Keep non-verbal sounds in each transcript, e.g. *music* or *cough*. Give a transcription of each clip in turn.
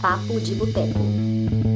Papo de Boteco.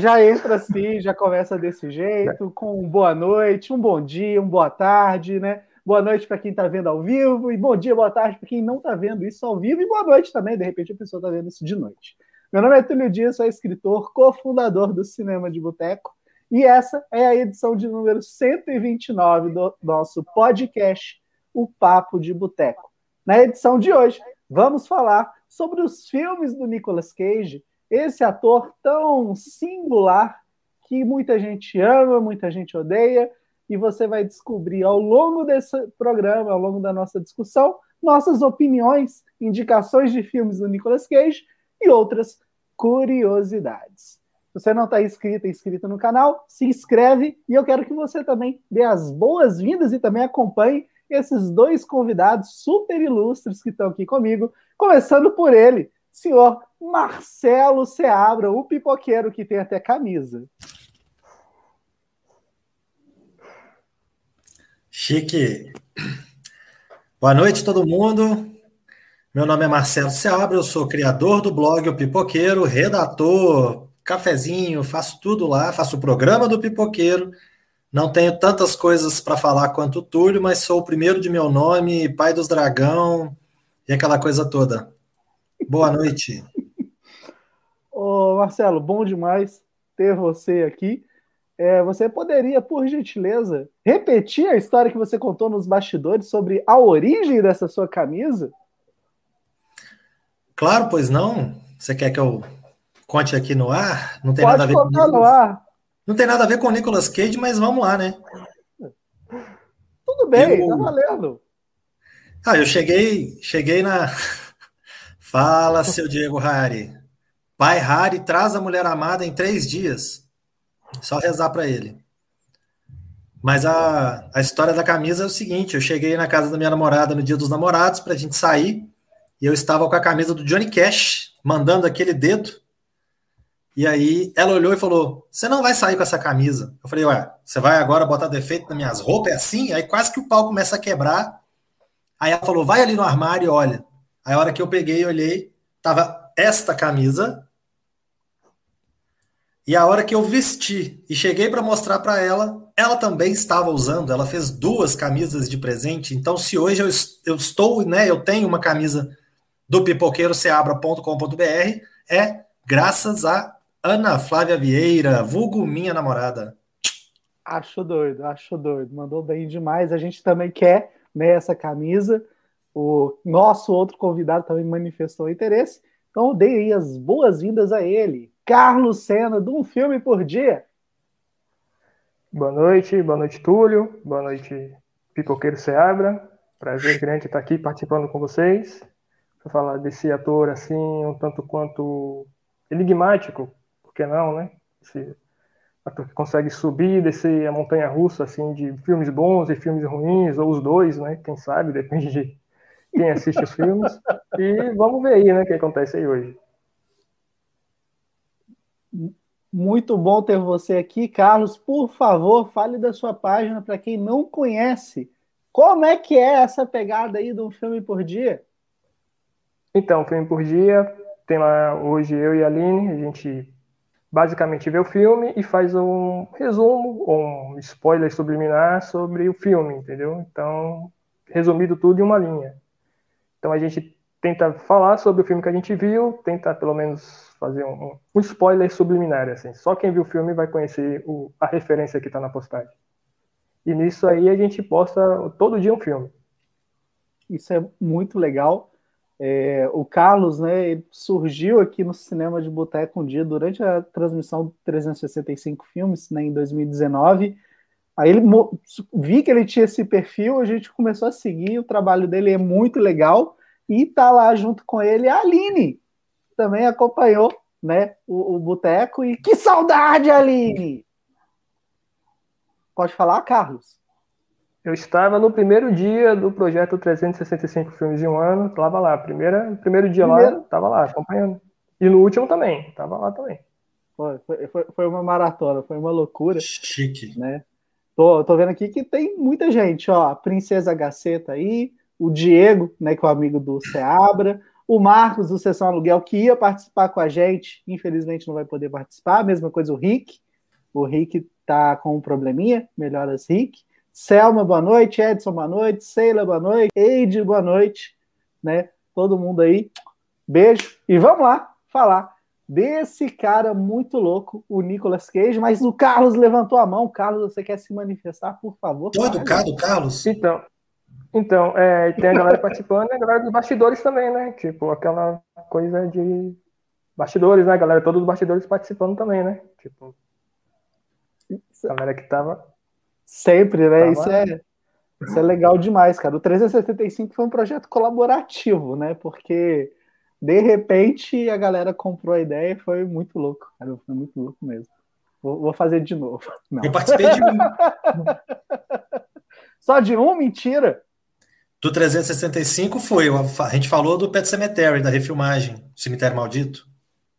Já, entra assim, já começa desse jeito, com um boa noite, um bom dia, uma boa tarde, né? Boa noite para quem está vendo ao vivo, e bom dia, boa tarde para quem não está vendo isso ao vivo, e boa noite também, de repente a pessoa está vendo isso de noite. Meu nome é Túlio Dias, sou escritor, cofundador do Cinema de Boteco, e essa é a edição de número 129 do nosso podcast, O Papo de Boteco. Na edição de hoje, vamos falar sobre os filmes do Nicolas Cage, esse ator tão singular que muita gente ama, muita gente odeia, e você vai descobrir ao longo desse programa, ao longo da nossa discussão, nossas opiniões, indicações de filmes do Nicolas Cage e outras curiosidades. Se você não está inscrito inscrito no canal, se inscreve e eu quero que você também dê as boas-vindas e também acompanhe esses dois convidados super ilustres que estão aqui comigo, começando por ele, senhor Marcelo Seabra, o pipoqueiro que tem até camisa. Chique. Boa noite, todo mundo. Meu nome é Marcelo Seabra, eu sou criador do blog O Pipoqueiro, redator, cafezinho, faço tudo lá, faço o programa do Pipoqueiro. Não tenho tantas coisas para falar quanto o Túlio, mas sou o primeiro de meu nome, pai dos dragão e aquela coisa toda. Boa noite. Ô, Marcelo, bom demais ter você aqui. É, você poderia, por gentileza, repetir a história que você contou nos bastidores sobre a origem dessa sua camisa? Claro, pois não. Você quer que eu conte aqui no ar? Não tem Pode nada a ver contar com no ar. Não tem nada a ver com o Nicolas Cage, mas vamos lá, né? Tudo bem, Eu- tá valendo. Ah, eu cheguei, cheguei na. Fala, seu Diego Hari. Pai Hari traz a mulher amada em três dias. Só rezar para ele. Mas a, a história da camisa é o seguinte: eu cheguei na casa da minha namorada no dia dos namorados pra gente sair, e eu estava com a camisa do Johnny Cash, mandando aquele dedo. E aí ela olhou e falou: Você não vai sair com essa camisa. Eu falei: Ué, você vai agora botar defeito nas minhas roupas? É assim? Aí quase que o pau começa a quebrar. Aí ela falou: vai ali no armário e olha. Aí a hora que eu peguei e olhei, tava esta camisa. E a hora que eu vesti e cheguei para mostrar para ela, ela também estava usando. Ela fez duas camisas de presente. Então, se hoje eu, eu estou, né, eu tenho uma camisa do pipoqueiroceabra.com.br, é graças a Ana Flávia Vieira, vulgo minha namorada. Acho doido, acho doido. Mandou bem demais. A gente também quer né, essa camisa. O nosso outro convidado também manifestou interesse. Então, dei aí as boas-vindas a ele. Carlos Senna, do Um Filme por Dia. Boa noite, boa noite, Túlio. Boa noite, Pipoqueiro Seabra. Prazer grande estar aqui participando com vocês. Para falar desse ator assim, um tanto quanto enigmático, por que não, né? Esse ator que consegue subir, descer a montanha russa assim, de filmes bons e filmes ruins, ou os dois, né? Quem sabe, depende de quem assiste os filmes. E vamos ver aí, né, o que acontece aí hoje. Muito bom ter você aqui, Carlos. Por favor, fale da sua página para quem não conhece. Como é que é essa pegada aí de um filme por dia? Então, filme por dia, tem lá hoje eu e a Aline, a gente basicamente vê o filme e faz um resumo, ou um spoiler subliminar sobre o filme, entendeu? Então, resumido tudo em uma linha. Então a gente tenta falar sobre o filme que a gente viu, tenta pelo menos fazer um, um spoiler subliminar, assim. Só quem viu o filme vai conhecer o- a referência que está na postagem. E nisso aí a gente posta todo dia um filme. Isso é muito legal. É, o Carlos, né, ele surgiu aqui no Cinema de Boteco um dia durante a transmissão do 365 filmes, né, em 2019. Aí ele vi que ele tinha esse perfil, a gente começou a seguir, o trabalho dele é muito legal e tá lá junto com ele a Aline, que também acompanhou, né, o, o Boteco e que saudade, Aline! Pode falar, Carlos? Eu estava no primeiro dia do projeto 365 filmes em um ano, estava lá. Primeira, primeiro dia primeiro. lá, estava lá, acompanhando. E no último também, estava lá também. Foi, foi, foi uma maratona, foi uma loucura. Chique. Né? Tô, tô vendo aqui que tem muita gente, ó. Princesa Gaceta aí, o Diego, né, que é o amigo do Seabra, o Marcos do Sessão Aluguel, que ia participar com a gente, infelizmente não vai poder participar. Mesma coisa o Rick. O Rick tá com um probleminha, melhoras Rick. Selma, boa noite. Edson, boa noite. Seila, boa noite. Eide, boa noite. Né? Todo mundo aí. Beijo. E vamos lá falar desse cara muito louco, o Nicolas Cage, mas o Carlos levantou a mão. Carlos, você quer se manifestar, por favor? Tô educado, Carlos. Então, então é, tem a galera participando e a galera dos bastidores também, né? Tipo, aquela coisa de bastidores, né? A galera todos os bastidores participando também, né? Tipo, a galera que tava Sempre, né? Isso é, isso é legal demais, cara. O 375 foi um projeto colaborativo, né? Porque de repente a galera comprou a ideia e foi muito louco, cara. Foi muito louco mesmo. Vou, vou fazer de novo. *laughs* Não. Eu participei de um. *laughs* Só de um? Mentira! Do 365 foi. A gente falou do Pet Cemetery, da refilmagem, Cemitério Maldito.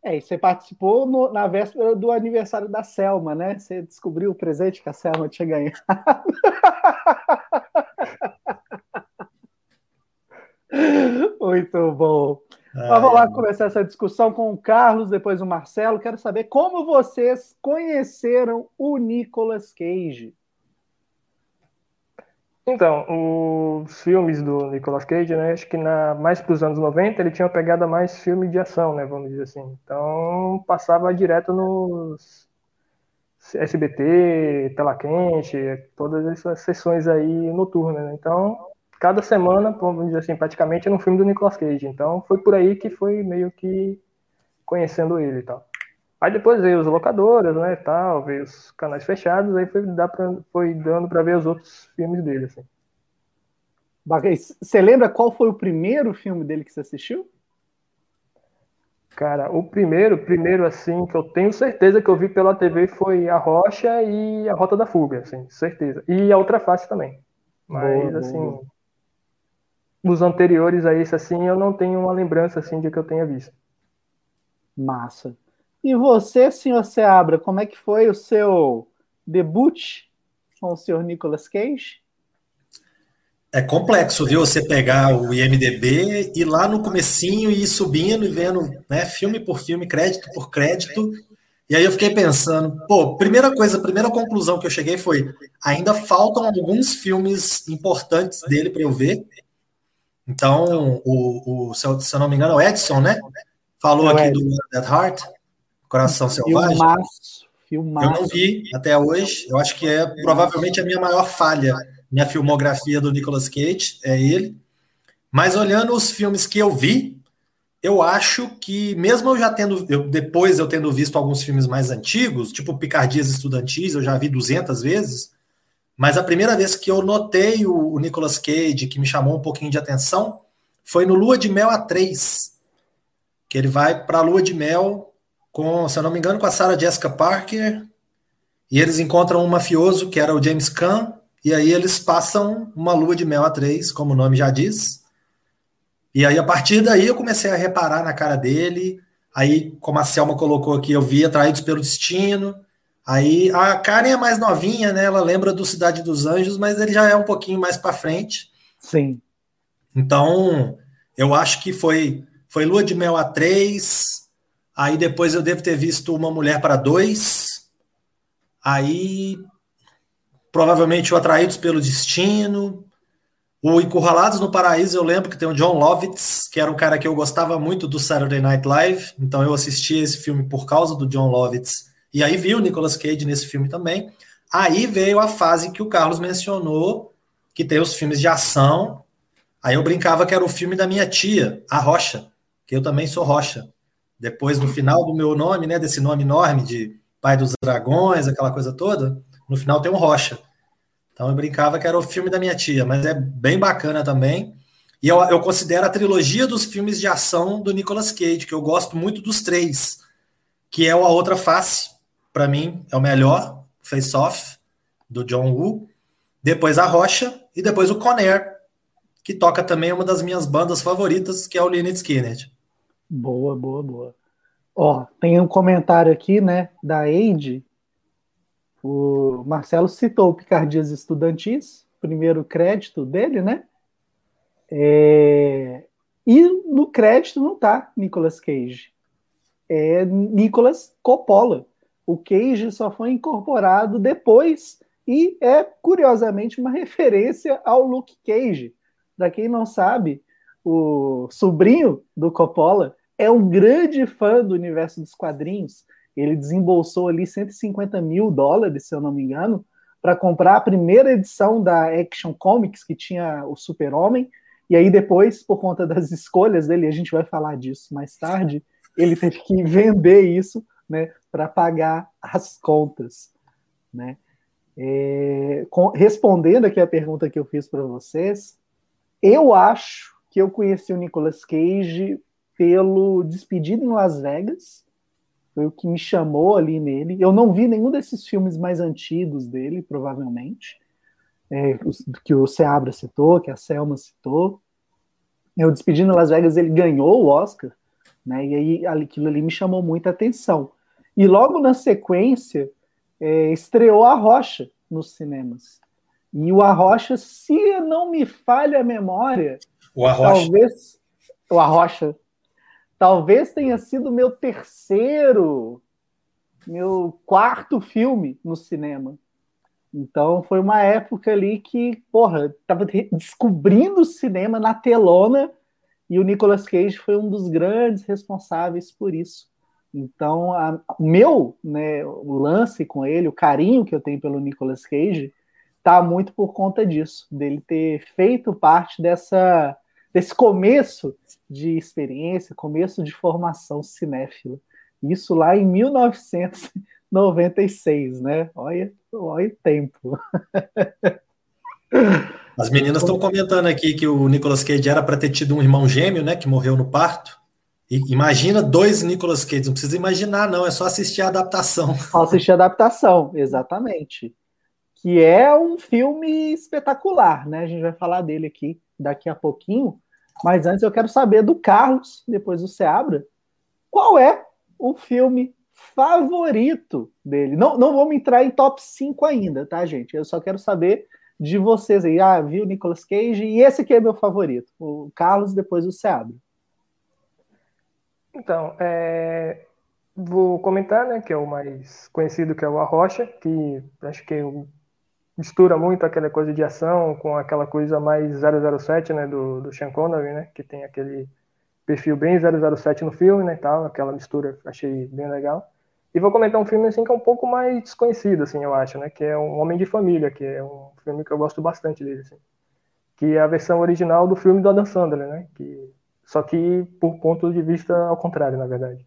É, e você participou no, na véspera do aniversário da Selma, né? Você descobriu o presente que a Selma tinha ganhado. *laughs* Muito bom. Ai, vamos lá começar essa discussão com o Carlos, depois o Marcelo. Quero saber como vocês conheceram o Nicolas Cage. Então, os filmes do Nicolas Cage, né, acho que na, mais para os anos 90 ele tinha uma pegada mais filme de ação, né, vamos dizer assim. Então, passava direto nos SBT, Tela Quente, todas essas sessões aí noturnas, né? Então, cada semana, vamos dizer assim, praticamente era um filme do Nicolas Cage. Então, foi por aí que foi meio que conhecendo ele e tal. Aí depois veio os locadoras, né, tal, veio os canais fechados, aí foi, dá pra, foi dando para ver os outros filmes dele, assim. Você lembra qual foi o primeiro filme dele que você assistiu? Cara, o primeiro, primeiro assim, que eu tenho certeza que eu vi pela TV foi A Rocha e A Rota da Fuga, assim, certeza. E a outra face também. Mas, boa, assim, boa. Os anteriores a esse, assim, eu não tenho uma lembrança, assim, de que eu tenha visto. Massa. E você, senhor Seabra, como é que foi o seu debut com o senhor Nicolas Cage? É complexo, viu? Você pegar o IMDB e lá no comecinho ir subindo e vendo né, filme por filme, crédito por crédito. E aí eu fiquei pensando, pô, primeira coisa, a primeira conclusão que eu cheguei foi: ainda faltam alguns filmes importantes dele para eu ver. Então, o, o se, eu, se eu não me engano, é o Edson, né? Falou é aqui do Dead Heart. Coração Selvagem. Filmaço, filmaço. Eu não vi até hoje. Eu acho que é provavelmente a minha maior falha. Minha filmografia do Nicolas Cage é ele. Mas olhando os filmes que eu vi, eu acho que, mesmo eu já tendo, eu, depois eu tendo visto alguns filmes mais antigos, tipo Picardias Estudantis, eu já vi 200 vezes, mas a primeira vez que eu notei o, o Nicolas Cage, que me chamou um pouquinho de atenção, foi no Lua de Mel A3, que ele vai para a Lua de Mel com, se eu não me engano, com a Sarah Jessica Parker, e eles encontram um mafioso que era o James Caan, e aí eles passam uma lua de mel a três, como o nome já diz. E aí, a partir daí, eu comecei a reparar na cara dele. Aí, como a Selma colocou aqui, eu vi Atraídos pelo Destino. Aí, a Karen é mais novinha, né? Ela lembra do Cidade dos Anjos, mas ele já é um pouquinho mais para frente. Sim. Então, eu acho que foi, foi Lua de Mel a três, Aí depois eu devo ter visto Uma Mulher para Dois. Aí provavelmente o Atraídos pelo Destino. O Encurralados no Paraíso, eu lembro que tem o John Lovitz, que era um cara que eu gostava muito do Saturday Night Live, então eu assisti esse filme por causa do John Lovitz. E aí vi o Nicolas Cage nesse filme também. Aí veio a fase que o Carlos mencionou, que tem os filmes de ação. Aí eu brincava que era o filme da minha tia, a Rocha, que eu também sou Rocha. Depois, no final do meu nome, né, desse nome enorme de Pai dos Dragões, aquela coisa toda, no final tem um Rocha. Então eu brincava que era o filme da minha tia, mas é bem bacana também. E eu, eu considero a trilogia dos filmes de ação do Nicolas Cage, que eu gosto muito dos três, que é o A Outra Face, para mim, é o melhor, Face Off, do John Woo. depois a Rocha e depois o Conner, que toca também uma das minhas bandas favoritas, que é o Lynyrd Skynyrd. Boa, boa, boa. Ó, tem um comentário aqui, né, da Eide. O Marcelo citou Picardias Estudantis, primeiro crédito dele, né? É... E no crédito não tá Nicolas Cage. É Nicolas Coppola. O Cage só foi incorporado depois e é, curiosamente, uma *laughs* referência ao Luke Cage. Para quem não sabe, o sobrinho do Coppola é um grande fã do universo dos quadrinhos. Ele desembolsou ali 150 mil dólares, se eu não me engano, para comprar a primeira edição da Action Comics, que tinha o Super-Homem. E aí, depois, por conta das escolhas dele, a gente vai falar disso mais tarde, ele teve que *laughs* vender isso né, para pagar as contas. Né? É, com, respondendo aqui a pergunta que eu fiz para vocês, eu acho que eu conheci o Nicolas Cage pelo Despedido em Las Vegas, foi o que me chamou ali nele. Eu não vi nenhum desses filmes mais antigos dele, provavelmente, é, que o Seabra citou, que a Selma citou. O Despedido em Las Vegas ele ganhou o Oscar, né? E aí aquilo ali me chamou muita atenção. E logo na sequência é, estreou A Rocha nos cinemas. E o Arrocha, se não me falha a memória, o Arrocha. talvez o Arrocha talvez tenha sido meu terceiro, meu quarto filme no cinema. Então foi uma época ali que, porra, tava descobrindo o cinema na telona e o Nicolas Cage foi um dos grandes responsáveis por isso. Então, o meu, né, o lance com ele, o carinho que eu tenho pelo Nicolas Cage, tá muito por conta disso, dele ter feito parte dessa desse começo de experiência, começo de formação cinéfila. Isso lá em 1996, né? Olha, olha o tempo. As meninas estão comentando aqui que o Nicolas Cage era para ter tido um irmão gêmeo, né, que morreu no parto. Imagina dois Nicolas Cage, não precisa imaginar, não, é só assistir a adaptação. *laughs* Só assistir a adaptação, exatamente. Que é um filme espetacular, né? A gente vai falar dele aqui daqui a pouquinho. Mas antes eu quero saber do Carlos, depois do Seabra, qual é o filme favorito dele? Não, não vamos entrar em top 5 ainda, tá, gente? Eu só quero saber de vocês aí. Ah, viu Nicolas Cage e esse aqui é meu favorito. O Carlos, depois o Seabra. Então, é, vou comentar, né, que é o mais conhecido, que é o Arrocha, que acho que mistura muito aquela coisa de ação com aquela coisa mais 007, né, do, do Sean Connery, né, que tem aquele perfil bem 007 no filme, né, tal, aquela mistura, achei bem legal. E vou comentar um filme, assim, que é um pouco mais desconhecido, assim, eu acho, né, que é Um Homem de Família, que é um filme que eu gosto bastante dele, assim, que é a versão original do filme do Adam Sandler, né, que só que por ponto de vista ao contrário, na verdade.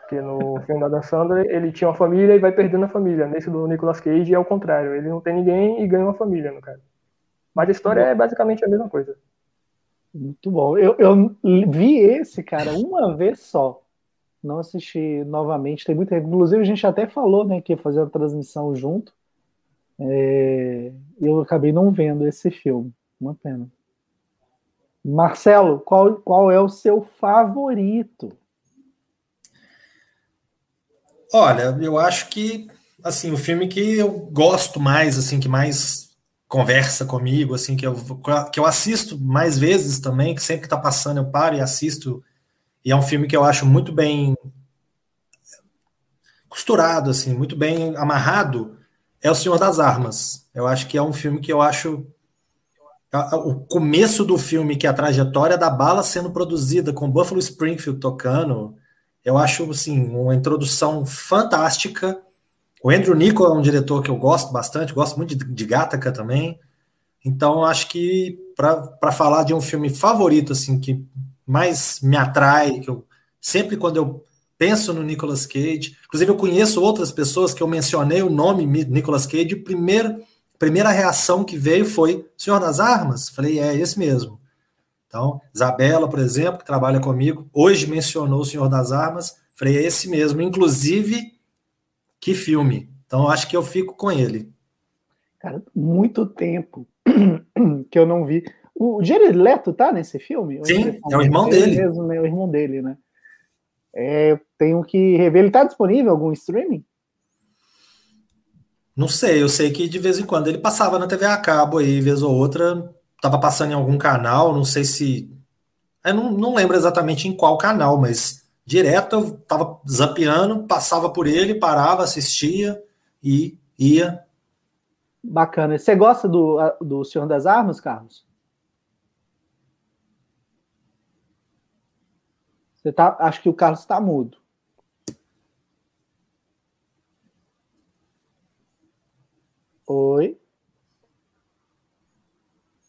Porque no *laughs* filme da Dan Sandler, ele tinha uma família e vai perdendo a família. Nesse do Nicolas Cage é o contrário. Ele não tem ninguém e ganha uma família, no caso. Mas a história é basicamente a mesma coisa. Muito bom. Eu, eu vi esse, cara, uma vez só. Não assisti novamente, tem muito tempo. Inclusive, a gente até falou né, que ia fazer uma transmissão junto. É... Eu acabei não vendo esse filme. Uma pena. Marcelo, qual, qual é o seu favorito? Olha, eu acho que assim, o filme que eu gosto mais, assim, que mais conversa comigo, assim, que eu, que eu assisto mais vezes também, que sempre que tá passando eu paro e assisto, e é um filme que eu acho muito bem costurado, assim, muito bem amarrado, é O Senhor das Armas. Eu acho que é um filme que eu acho o começo do filme, que é a trajetória da bala sendo produzida, com Buffalo Springfield tocando, eu acho assim, uma introdução fantástica. O Andrew Niccol é um diretor que eu gosto bastante, gosto muito de, de Gattaca também. Então, acho que para falar de um filme favorito, assim, que mais me atrai, que eu sempre quando eu penso no Nicolas Cage, inclusive eu conheço outras pessoas que eu mencionei o nome Nicolas Cage, o primeiro primeira reação que veio foi: Senhor das Armas? Falei, é esse mesmo. Então, Isabela, por exemplo, que trabalha comigo, hoje mencionou o Senhor das Armas. Falei, é esse mesmo. Inclusive, que filme. Então, acho que eu fico com ele. Cara, muito tempo *clears throat* que eu não vi. O Jared Leto tá nesse filme? Sim, é o irmão dele. Mesmo, né? O irmão dele, né? É, tenho que rever. Ele tá disponível em algum streaming? Não sei, eu sei que de vez em quando ele passava na TV a cabo aí, vez ou outra, tava passando em algum canal, não sei se. Eu não, não lembro exatamente em qual canal, mas direto eu tava zapeando, passava por ele, parava, assistia e ia. Bacana. Você gosta do, do Senhor das Armas, Carlos? Você tá, acho que o Carlos está mudo. Oi.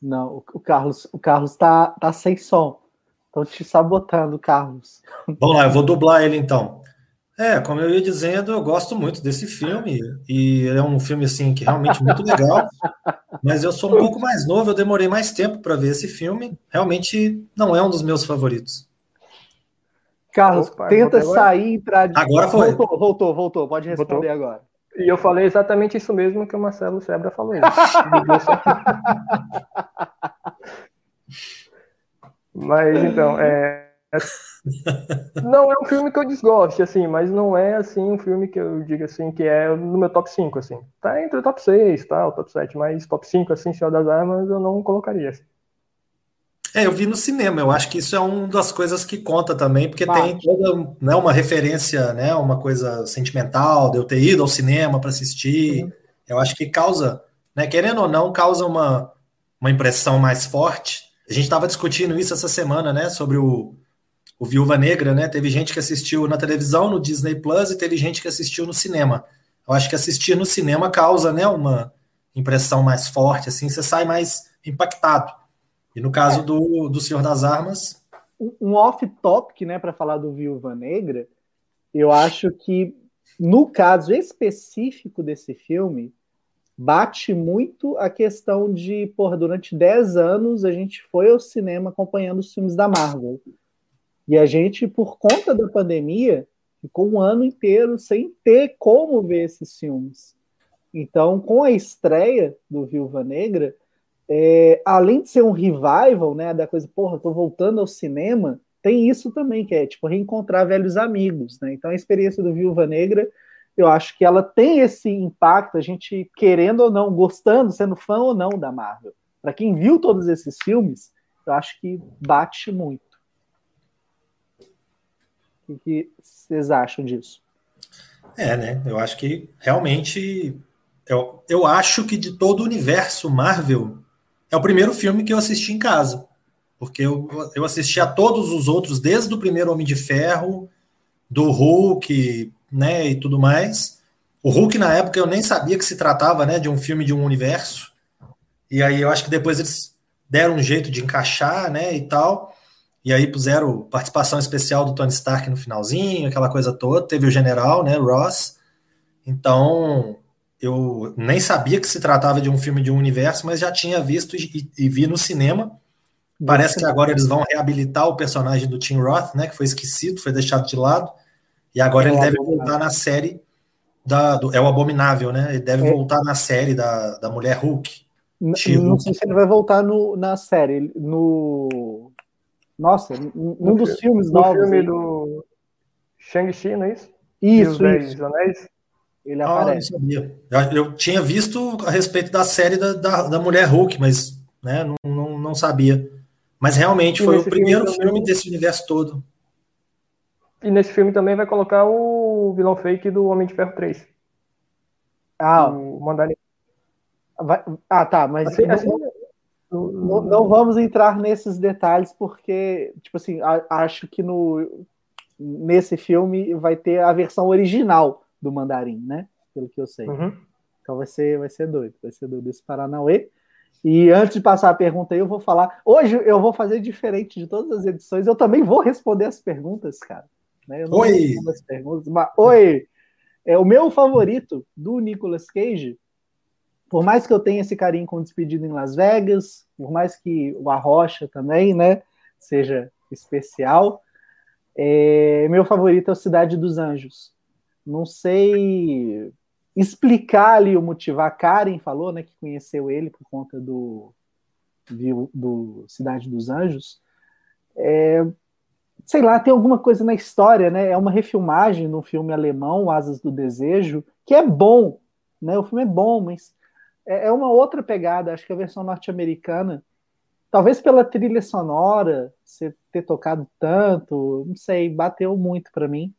Não, o Carlos, o Carlos tá, tá sem som. Estão te sabotando, Carlos. *laughs* Vamos lá, eu vou dublar ele então. É, como eu ia dizendo, eu gosto muito desse filme e é um filme assim que realmente muito legal. *laughs* mas eu sou um pouco mais novo, eu demorei mais tempo para ver esse filme. Realmente não é um dos meus favoritos. Carlos, Opa, tenta sair e entrar. De... Agora foi. Voltou, voltou, voltou. Pode responder voltou. agora. E eu falei exatamente isso mesmo que o Marcelo Sebra falou. mas então, é, não é um filme que eu desgoste, assim, mas não é assim um filme que eu diga assim que é no meu top 5, assim. Tá entre o top 6, tá, o top 7, mas top 5, assim, Senhor das Armas, eu não colocaria. Assim. É, eu vi no cinema. Eu acho que isso é uma das coisas que conta também, porque tem toda né, uma referência, né, uma coisa sentimental de eu ter ido ao cinema para assistir. Uhum. Eu acho que causa, né, querendo ou não, causa uma, uma impressão mais forte. A gente estava discutindo isso essa semana, né, sobre o, o Viúva Negra, né? Teve gente que assistiu na televisão, no Disney Plus, e teve gente que assistiu no cinema. Eu acho que assistir no cinema causa, né, uma impressão mais forte, assim, você sai mais impactado. E no caso é. do, do Senhor das Armas. Um off-topic, né, para falar do Viúva Negra, eu acho que no caso específico desse filme, bate muito a questão de, por durante 10 anos a gente foi ao cinema acompanhando os filmes da Marvel. E a gente, por conta da pandemia, ficou um ano inteiro sem ter como ver esses filmes. Então, com a estreia do Viúva Negra, é, além de ser um revival, né, da coisa, porra, tô voltando ao cinema, tem isso também, que é, tipo, reencontrar velhos amigos, né? Então, a experiência do Viúva Negra, eu acho que ela tem esse impacto, a gente querendo ou não, gostando, sendo fã ou não da Marvel. Para quem viu todos esses filmes, eu acho que bate muito. O que vocês acham disso? É, né? Eu acho que realmente. Eu, eu acho que de todo o universo Marvel, é o primeiro filme que eu assisti em casa. Porque eu, eu assisti a todos os outros, desde o primeiro Homem de Ferro, do Hulk, né, e tudo mais. O Hulk, na época, eu nem sabia que se tratava, né, de um filme de um universo. E aí eu acho que depois eles deram um jeito de encaixar, né, e tal. E aí puseram participação especial do Tony Stark no finalzinho, aquela coisa toda. Teve o general, né, Ross. Então, eu nem sabia que se tratava de um filme de um universo, mas já tinha visto e, e vi no cinema. Parece que agora eles vão reabilitar o personagem do Tim Roth, né, que foi esquecido, foi deixado de lado, e agora é ele deve voltar na série da, do, é o Abominável, né? Ele deve é. voltar na série da, da Mulher Hulk. Não, não sei se ele vai voltar no, na série, no nossa, um no dos filmes no novos. filme do Shang-Chi, não é isso? Isso, isso. Anéis? Ele ah, aparece. Eu, eu, tinha visto a respeito da série da, da, da Mulher Hulk, mas né, não, não, não sabia. Mas realmente foi o primeiro filme, filme desse universo todo. E nesse filme também vai colocar o vilão fake do Homem de Ferro 3. Ah, o Mandarim. Vai... Ah, tá, mas assim, assim, não, não, não, vamos entrar nesses detalhes porque, tipo assim, a, acho que no nesse filme vai ter a versão original do Mandarim, né? Pelo que eu sei. Uhum. Então vai ser, vai ser doido, vai ser doido esse Paranauê. E antes de passar a pergunta aí, eu vou falar. Hoje eu vou fazer diferente de todas as edições. Eu também vou responder as perguntas, cara. Né? Eu não oi! As perguntas, mas, oi! É, o meu favorito do Nicolas Cage, por mais que eu tenha esse carinho com Despedido em Las Vegas, por mais que o Arrocha também, né, seja especial, é, meu favorito é o Cidade dos Anjos. Não sei explicar ali o motivo. A Karen falou, né, que conheceu ele por conta do, do Cidade dos Anjos. É, sei lá, tem alguma coisa na história, né? É uma refilmagem no filme alemão, Asas do Desejo, que é bom, né? O filme é bom, mas é, é uma outra pegada. Acho que a versão norte-americana, talvez pela trilha sonora, você ter tocado tanto, não sei, bateu muito para mim.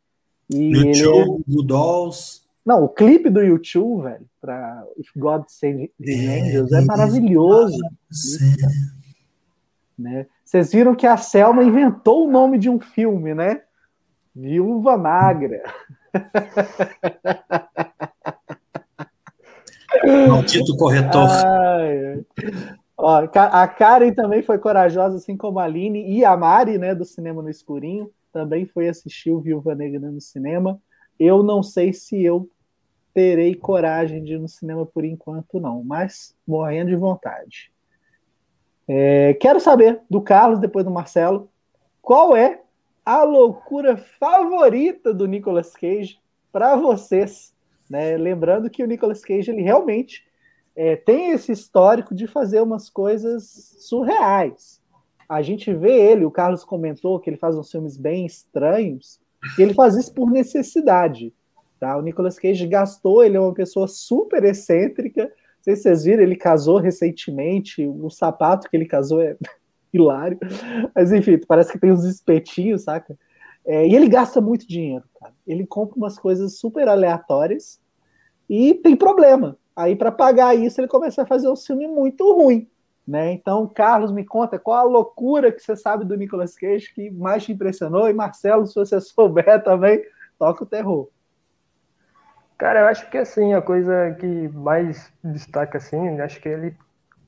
E YouTube, é... Dolls. Não, o clipe do YouTube, velho, para If God Save the é, Angels é, é maravilhoso. Né? Vocês viram que a Selma inventou o nome de um filme, né? Viúva Magra. *laughs* Maldito corretor. Ai, Ó, a Karen também foi corajosa, assim como a Aline e a Mari, né, do Cinema no Escurinho, também foi assistir o Viúva Negra no cinema. Eu não sei se eu terei coragem de ir no cinema por enquanto, não, mas morrendo de vontade. É, quero saber do Carlos, depois do Marcelo, qual é a loucura favorita do Nicolas Cage para vocês? Né? Lembrando que o Nicolas Cage ele realmente é, tem esse histórico de fazer umas coisas surreais. A gente vê ele, o Carlos comentou que ele faz uns filmes bem estranhos, e ele faz isso por necessidade. Tá? O Nicolas Cage gastou, ele é uma pessoa super excêntrica, sei se vocês viram, ele casou recentemente, o sapato que ele casou é *laughs* hilário. Mas enfim, parece que tem uns espetinhos, saca? É, e ele gasta muito dinheiro, cara. Ele compra umas coisas super aleatórias e tem problema. Aí, para pagar isso, ele começa a fazer um filme muito ruim. Né? Então, Carlos, me conta qual a loucura que você sabe do Nicolas Cage que mais te impressionou. E Marcelo, se você *laughs* souber também, toca o terror. Cara, eu acho que assim, a coisa que mais destaca assim, acho que é ele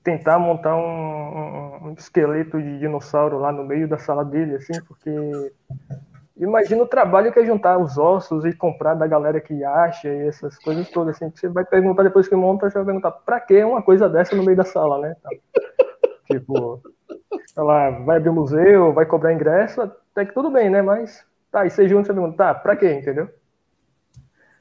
tentar montar um, um, esqueleto de dinossauro lá no meio da sala dele, assim, porque imagina o trabalho que é juntar os ossos e comprar da galera que acha e essas coisas todas, assim, você vai perguntar depois que monta, você vai perguntar pra que uma coisa dessa no meio da sala, né? *laughs* tipo, ela vai abrir o museu, vai cobrar ingresso, até que tudo bem, né? Mas tá, e você junta, você pergunta, tá, pra quê, entendeu?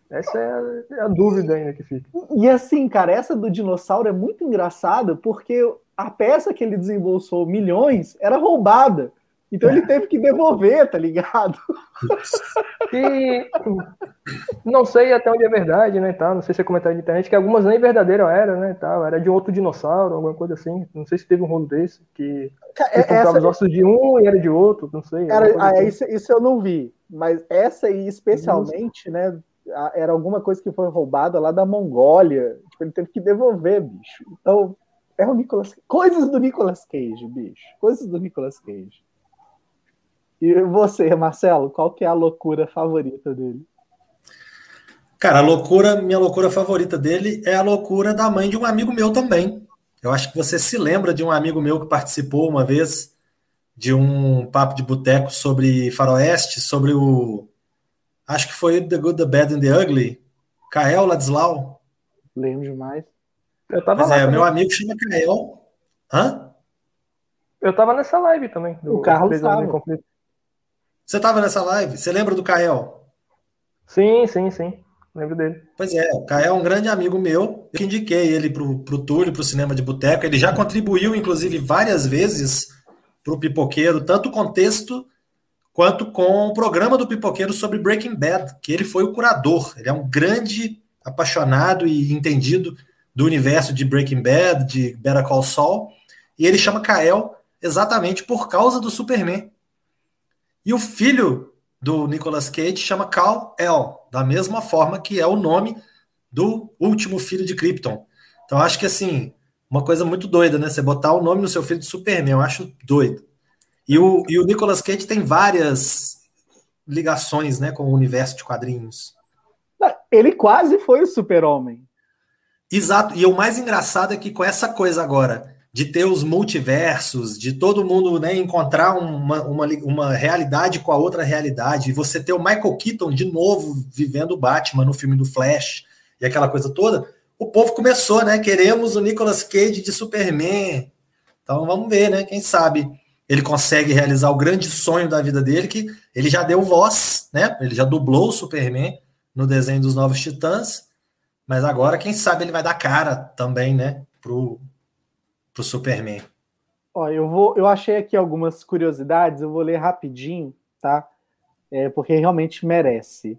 Essa é a, é a, dúvida ainda que fica. E assim, cara, essa do dinossauro é muito engraçada porque a peça que ele desembolsou milhões era roubada. Então ele teve que devolver, tá ligado? *laughs* E não sei até onde é verdade, né? Tá? Não sei se é comentário de internet, que algumas nem verdadeiras eram, né? Tá? Era de outro dinossauro, alguma coisa assim. Não sei se teve um rolo desse, que você comprava os ossos de um e era de outro, não sei. Era, ah, assim. isso, isso eu não vi. Mas essa aí, especialmente, né? era alguma coisa que foi roubada lá da Mongólia. Tipo, ele teve que devolver, bicho. Então, é o Nicolas Coisas do Nicolas Cage, bicho. Coisas do Nicolas Cage. E você, Marcelo, qual que é a loucura favorita dele? Cara, a loucura, minha loucura favorita dele é a loucura da mãe de um amigo meu também. Eu acho que você se lembra de um amigo meu que participou uma vez de um papo de boteco sobre faroeste, sobre o Acho que foi The Good, The Bad and The Ugly. Kael Ladislau. Lembro demais. Eu tava Mas lá é, também. meu amigo chama Kael. Hã? Eu tava nessa live também. o Carlos estava. Você tava nessa live? Você lembra do Kael? Sim, sim, sim. Lembro dele. Pois é, o Kael é um grande amigo meu. Eu indiquei ele pro, pro Túlio, pro Cinema de Boteco. Ele já contribuiu, inclusive, várias vezes pro Pipoqueiro, tanto o contexto quanto com o programa do Pipoqueiro sobre Breaking Bad, que ele foi o curador. Ele é um grande apaixonado e entendido do universo de Breaking Bad, de Better Call Saul, e ele chama Kael exatamente por causa do Superman. E o filho do Nicolas Cage chama Kal-El, da mesma forma que é o nome do último filho de Krypton. Então acho que assim, uma coisa muito doida, né? Você botar o nome no seu filho de Superman, eu acho doido. E o, e o Nicolas Cage tem várias ligações né, com o universo de quadrinhos. Ele quase foi o super-homem. Exato. E o mais engraçado é que com essa coisa agora de ter os multiversos, de todo mundo né, encontrar uma, uma, uma realidade com a outra realidade, e você ter o Michael Keaton de novo vivendo o Batman no filme do Flash e aquela coisa toda, o povo começou, né? Queremos o Nicolas Cage de Superman. Então vamos ver, né? Quem sabe ele consegue realizar o grande sonho da vida dele, que ele já deu voz, né? Ele já dublou o Superman no desenho dos Novos Titãs, Mas agora, quem sabe, ele vai dar cara também, né, pro Superman. Ó, eu vou, eu achei aqui algumas curiosidades, eu vou ler rapidinho, tá? É, porque realmente merece.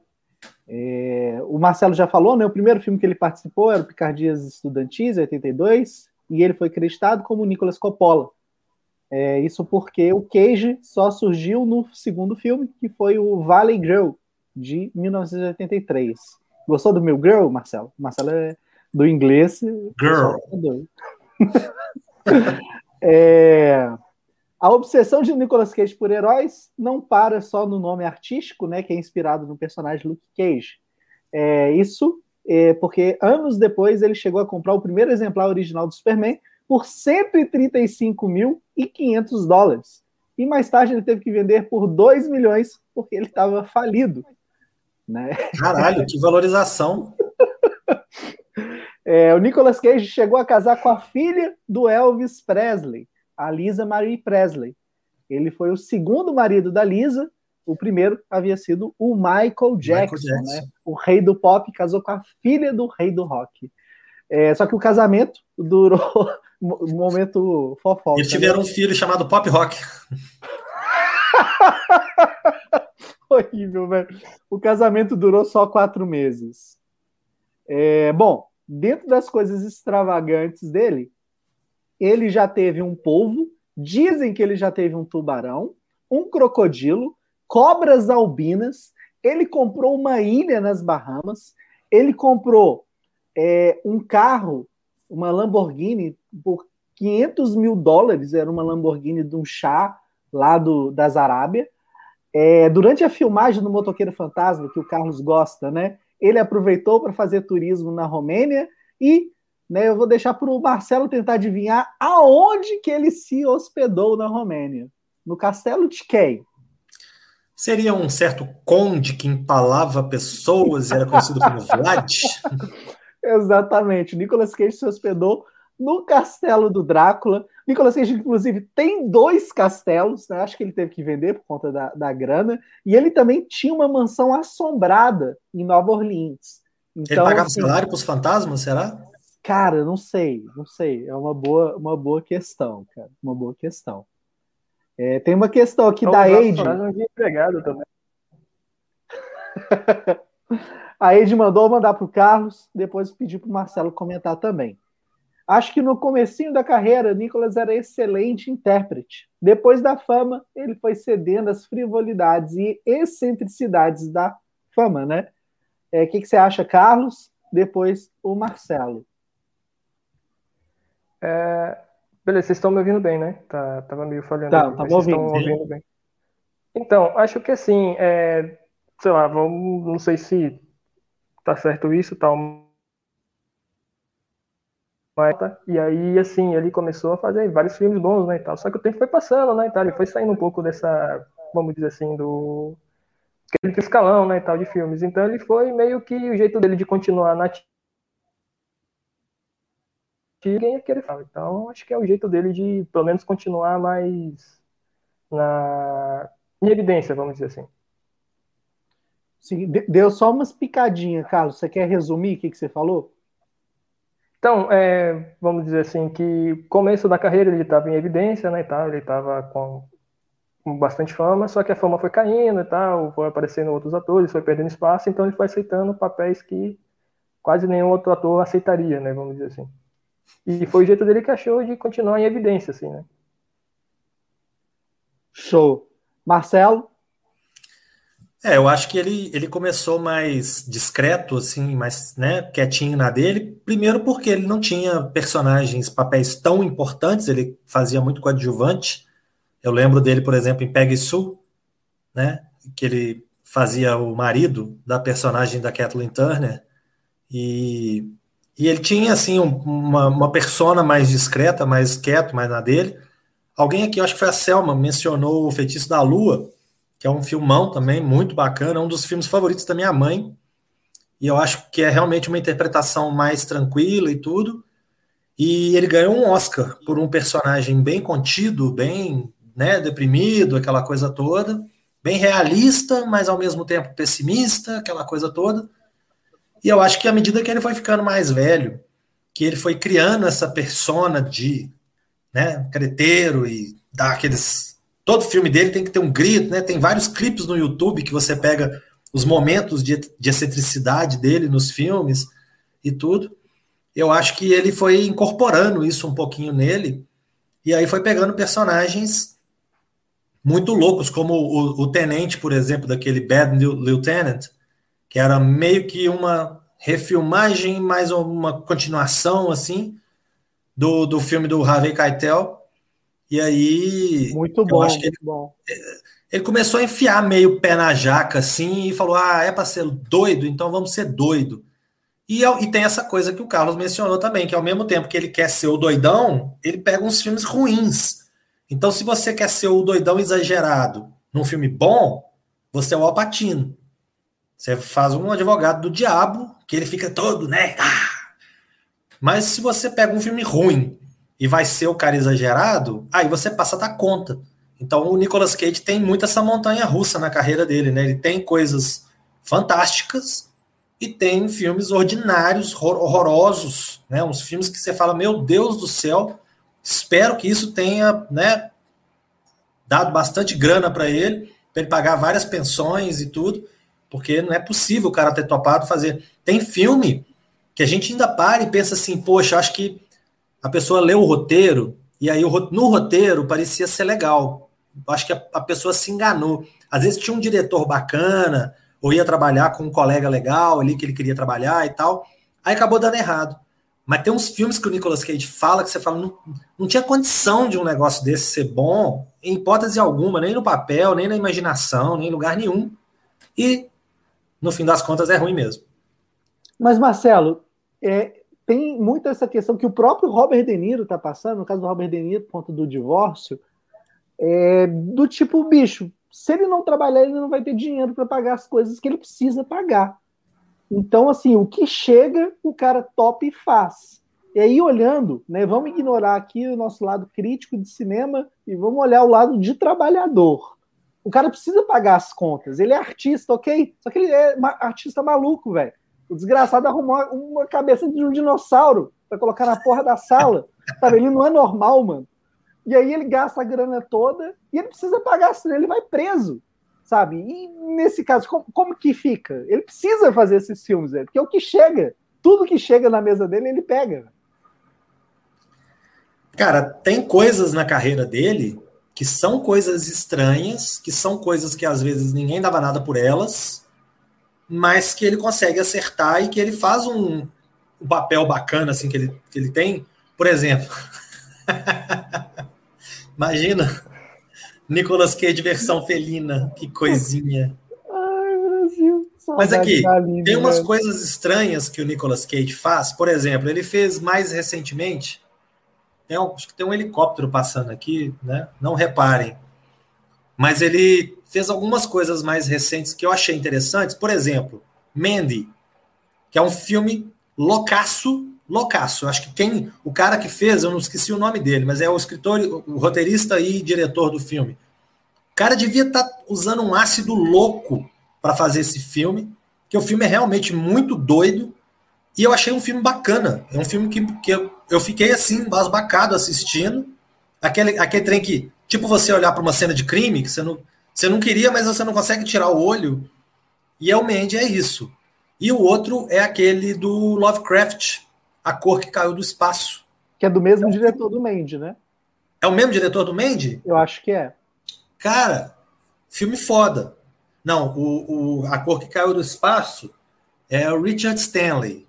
É, o Marcelo já falou, né? O primeiro filme que ele participou era o Picardias Estudantis, 82, e ele foi acreditado como Nicolas Coppola. É, isso porque o Cage só surgiu no segundo filme, que foi o Valley Girl, de 1983. Gostou do meu Girl, Marcelo? Marcelo é do inglês. Girl. *laughs* é, a obsessão de Nicolas Cage por heróis não para só no nome artístico, né, que é inspirado no personagem Luke Cage. É, isso é porque anos depois ele chegou a comprar o primeiro exemplar original do Superman por 135.500 dólares. E mais tarde ele teve que vender por 2 milhões porque ele estava falido. Né? Caralho, que valorização! É, o Nicolas Cage chegou a casar com a filha do Elvis Presley, a Lisa Marie Presley. Ele foi o segundo marido da Lisa, o primeiro havia sido o Michael Jackson, Michael Jackson. Né? o rei do pop, casou com a filha do rei do rock. É, só que o casamento durou *laughs* um momento fofó. Eles tiveram né? um filho chamado Pop Rock. *laughs* Horrível, velho. O casamento durou só quatro meses. É, bom, dentro das coisas extravagantes dele, ele já teve um polvo, dizem que ele já teve um tubarão, um crocodilo, cobras albinas, ele comprou uma ilha nas Bahamas, ele comprou é, um carro, uma Lamborghini, por 500 mil dólares, era uma Lamborghini de um chá lá do, das Arábia, é, durante a filmagem do Motoqueiro Fantasma, que o Carlos gosta, né? Ele aproveitou para fazer turismo na Romênia e né, eu vou deixar para o Marcelo tentar adivinhar aonde que ele se hospedou na Romênia. No castelo de quem? Seria um certo conde que empalava pessoas e era conhecido como *laughs* Vlad? Exatamente. Nicolas Cage se hospedou no castelo do Drácula. Nicolas Cage, inclusive, tem dois castelos, né? acho que ele teve que vender por conta da, da grana, e ele também tinha uma mansão assombrada em Nova Orleans. Então, ele pagava assim, salário para os fantasmas, será? Cara, não sei, não sei. É uma boa, uma boa questão, cara. Uma boa questão. É, tem uma questão aqui então, da Age. de empregado também. *laughs* a Age mandou mandar para o Carlos, depois pediu para o Marcelo comentar também. Acho que no comecinho da carreira, Nicolas era excelente intérprete. Depois da fama, ele foi cedendo às frivolidades e excentricidades da fama, né? O é, que, que, você acha, Carlos? Depois o Marcelo. É, beleza, vocês estão me ouvindo bem, né? Tá, tava meio falhando. Tá, tá ouvindo. ouvindo bem. Então, acho que assim, é, sei lá, vamos, não sei se tá certo isso, tal, e aí, assim, ele começou a fazer vários filmes bons, né, e tal. Só que o tempo foi passando, né, e tal. Ele foi saindo um pouco dessa, vamos dizer assim, do aquele escalão, né, e tal, de filmes. Então ele foi meio que o jeito dele de continuar na ninguém é que ele fala. Então acho que é o jeito dele de, pelo menos, continuar mais na em evidência, vamos dizer assim. Sim, deu só umas picadinhas, Carlos. Você quer resumir o que, que você falou? Então, é, vamos dizer assim, que começo da carreira ele estava em evidência, né, e tal, ele estava com, com, bastante fama, só que a fama foi caindo e tal, foi aparecendo outros atores, foi perdendo espaço, então ele foi aceitando papéis que quase nenhum outro ator aceitaria, né, vamos dizer assim. E foi o jeito dele que achou de continuar em evidência, assim, né. Show. Marcelo? É, eu acho que ele, ele começou mais discreto, assim, mais né, quietinho na dele. Primeiro porque ele não tinha personagens, papéis tão importantes, ele fazia muito coadjuvante. Eu lembro dele, por exemplo, em Peggy Sue, né, que ele fazia o marido da personagem da Kathleen Turner. E, e ele tinha, assim, um, uma, uma persona mais discreta, mais quieto, mais na dele. Alguém aqui, acho que foi a Selma, mencionou o Feitiço da Lua, que é um filmão também muito bacana, é um dos filmes favoritos da minha mãe. E eu acho que é realmente uma interpretação mais tranquila e tudo. E ele ganhou um Oscar por um personagem bem contido, bem né, deprimido, aquela coisa toda, bem realista, mas ao mesmo tempo pessimista, aquela coisa toda. E eu acho que à medida que ele foi ficando mais velho, que ele foi criando essa persona de né, creteiro e dar aqueles. Todo filme dele tem que ter um grito, né? Tem vários clipes no YouTube que você pega os momentos de, de excentricidade dele nos filmes e tudo. Eu acho que ele foi incorporando isso um pouquinho nele, e aí foi pegando personagens muito loucos, como o, o tenente, por exemplo, daquele Bad Lieutenant, que era meio que uma refilmagem, mais uma continuação, assim, do, do filme do Harvey Keitel. E aí. Muito bom, acho que ele, bom. Ele começou a enfiar meio pé na jaca, assim, e falou: ah, é para ser doido, então vamos ser doido. E, e tem essa coisa que o Carlos mencionou também, que ao mesmo tempo que ele quer ser o doidão, ele pega uns filmes ruins. Então, se você quer ser o doidão exagerado num filme bom, você é o Alpatino. Você faz um advogado do diabo, que ele fica todo, né? Ah! Mas se você pega um filme ruim e vai ser o cara exagerado, aí você passa a dar conta. Então o Nicolas Cage tem muito essa montanha russa na carreira dele, né? Ele tem coisas fantásticas e tem filmes ordinários, horrorosos, né? Uns filmes que você fala, meu Deus do céu, espero que isso tenha, né, dado bastante grana para ele, para ele pagar várias pensões e tudo, porque não é possível o cara ter topado fazer. Tem filme que a gente ainda para e pensa assim, poxa, acho que a pessoa leu o roteiro e aí no roteiro parecia ser legal. Acho que a, a pessoa se enganou. Às vezes tinha um diretor bacana, ou ia trabalhar com um colega legal ali que ele queria trabalhar e tal. Aí acabou dando errado. Mas tem uns filmes que o Nicolas Cage fala que você fala, não, não tinha condição de um negócio desse ser bom, em hipótese alguma, nem no papel, nem na imaginação, nem em lugar nenhum. E, no fim das contas, é ruim mesmo. Mas, Marcelo, é, tem muito essa questão que o próprio Robert De Niro está passando, no caso do Robert De Niro, por conta do divórcio, é, do tipo, bicho, se ele não trabalhar, ele não vai ter dinheiro para pagar as coisas que ele precisa pagar. Então, assim, o que chega, o cara topa e faz. E aí, olhando, né, vamos ignorar aqui o nosso lado crítico de cinema e vamos olhar o lado de trabalhador. O cara precisa pagar as contas. Ele é artista, ok? Só que ele é artista maluco, velho. O desgraçado arrumou uma cabeça de um dinossauro para colocar na porra da sala. Sabe? Ele não é normal, mano. E aí ele gasta a grana toda e ele precisa pagar, senão ele vai preso, sabe? E nesse caso, como, como que fica? Ele precisa fazer esses filmes, é, porque é o que chega. Tudo que chega na mesa dele, ele pega. Cara, tem coisas na carreira dele que são coisas estranhas, que são coisas que às vezes ninguém dava nada por elas, mas que ele consegue acertar e que ele faz um, um papel bacana assim que ele, que ele tem. Por exemplo, *laughs* Imagina. Nicolas Cage versão felina. Que coisinha. Ai, Brasil. Mas aqui, tem umas né? coisas estranhas que o Nicolas Cage faz. Por exemplo, ele fez mais recentemente. Tem um, acho que tem um helicóptero passando aqui, né? Não reparem. Mas ele fez algumas coisas mais recentes que eu achei interessantes. Por exemplo, Mandy, que é um filme loucaço loucaço. Acho que quem, o cara que fez, eu não esqueci o nome dele, mas é o escritor, o roteirista e diretor do filme. O cara devia estar tá usando um ácido louco para fazer esse filme, que o filme é realmente muito doido. E eu achei um filme bacana. É um filme que, que eu, eu fiquei assim, basbacado assistindo. Aquele, aquele trem que, tipo, você olhar para uma cena de crime, que você não, você não queria, mas você não consegue tirar o olho. E é o Mandy, é isso. E o outro é aquele do Lovecraft, a Cor que Caiu do Espaço. Que é do mesmo é diretor do Mandy, né? É o mesmo diretor do Mandy? Eu acho que é. Cara, filme foda. Não, o, o A Cor que Caiu do Espaço é o Richard Stanley.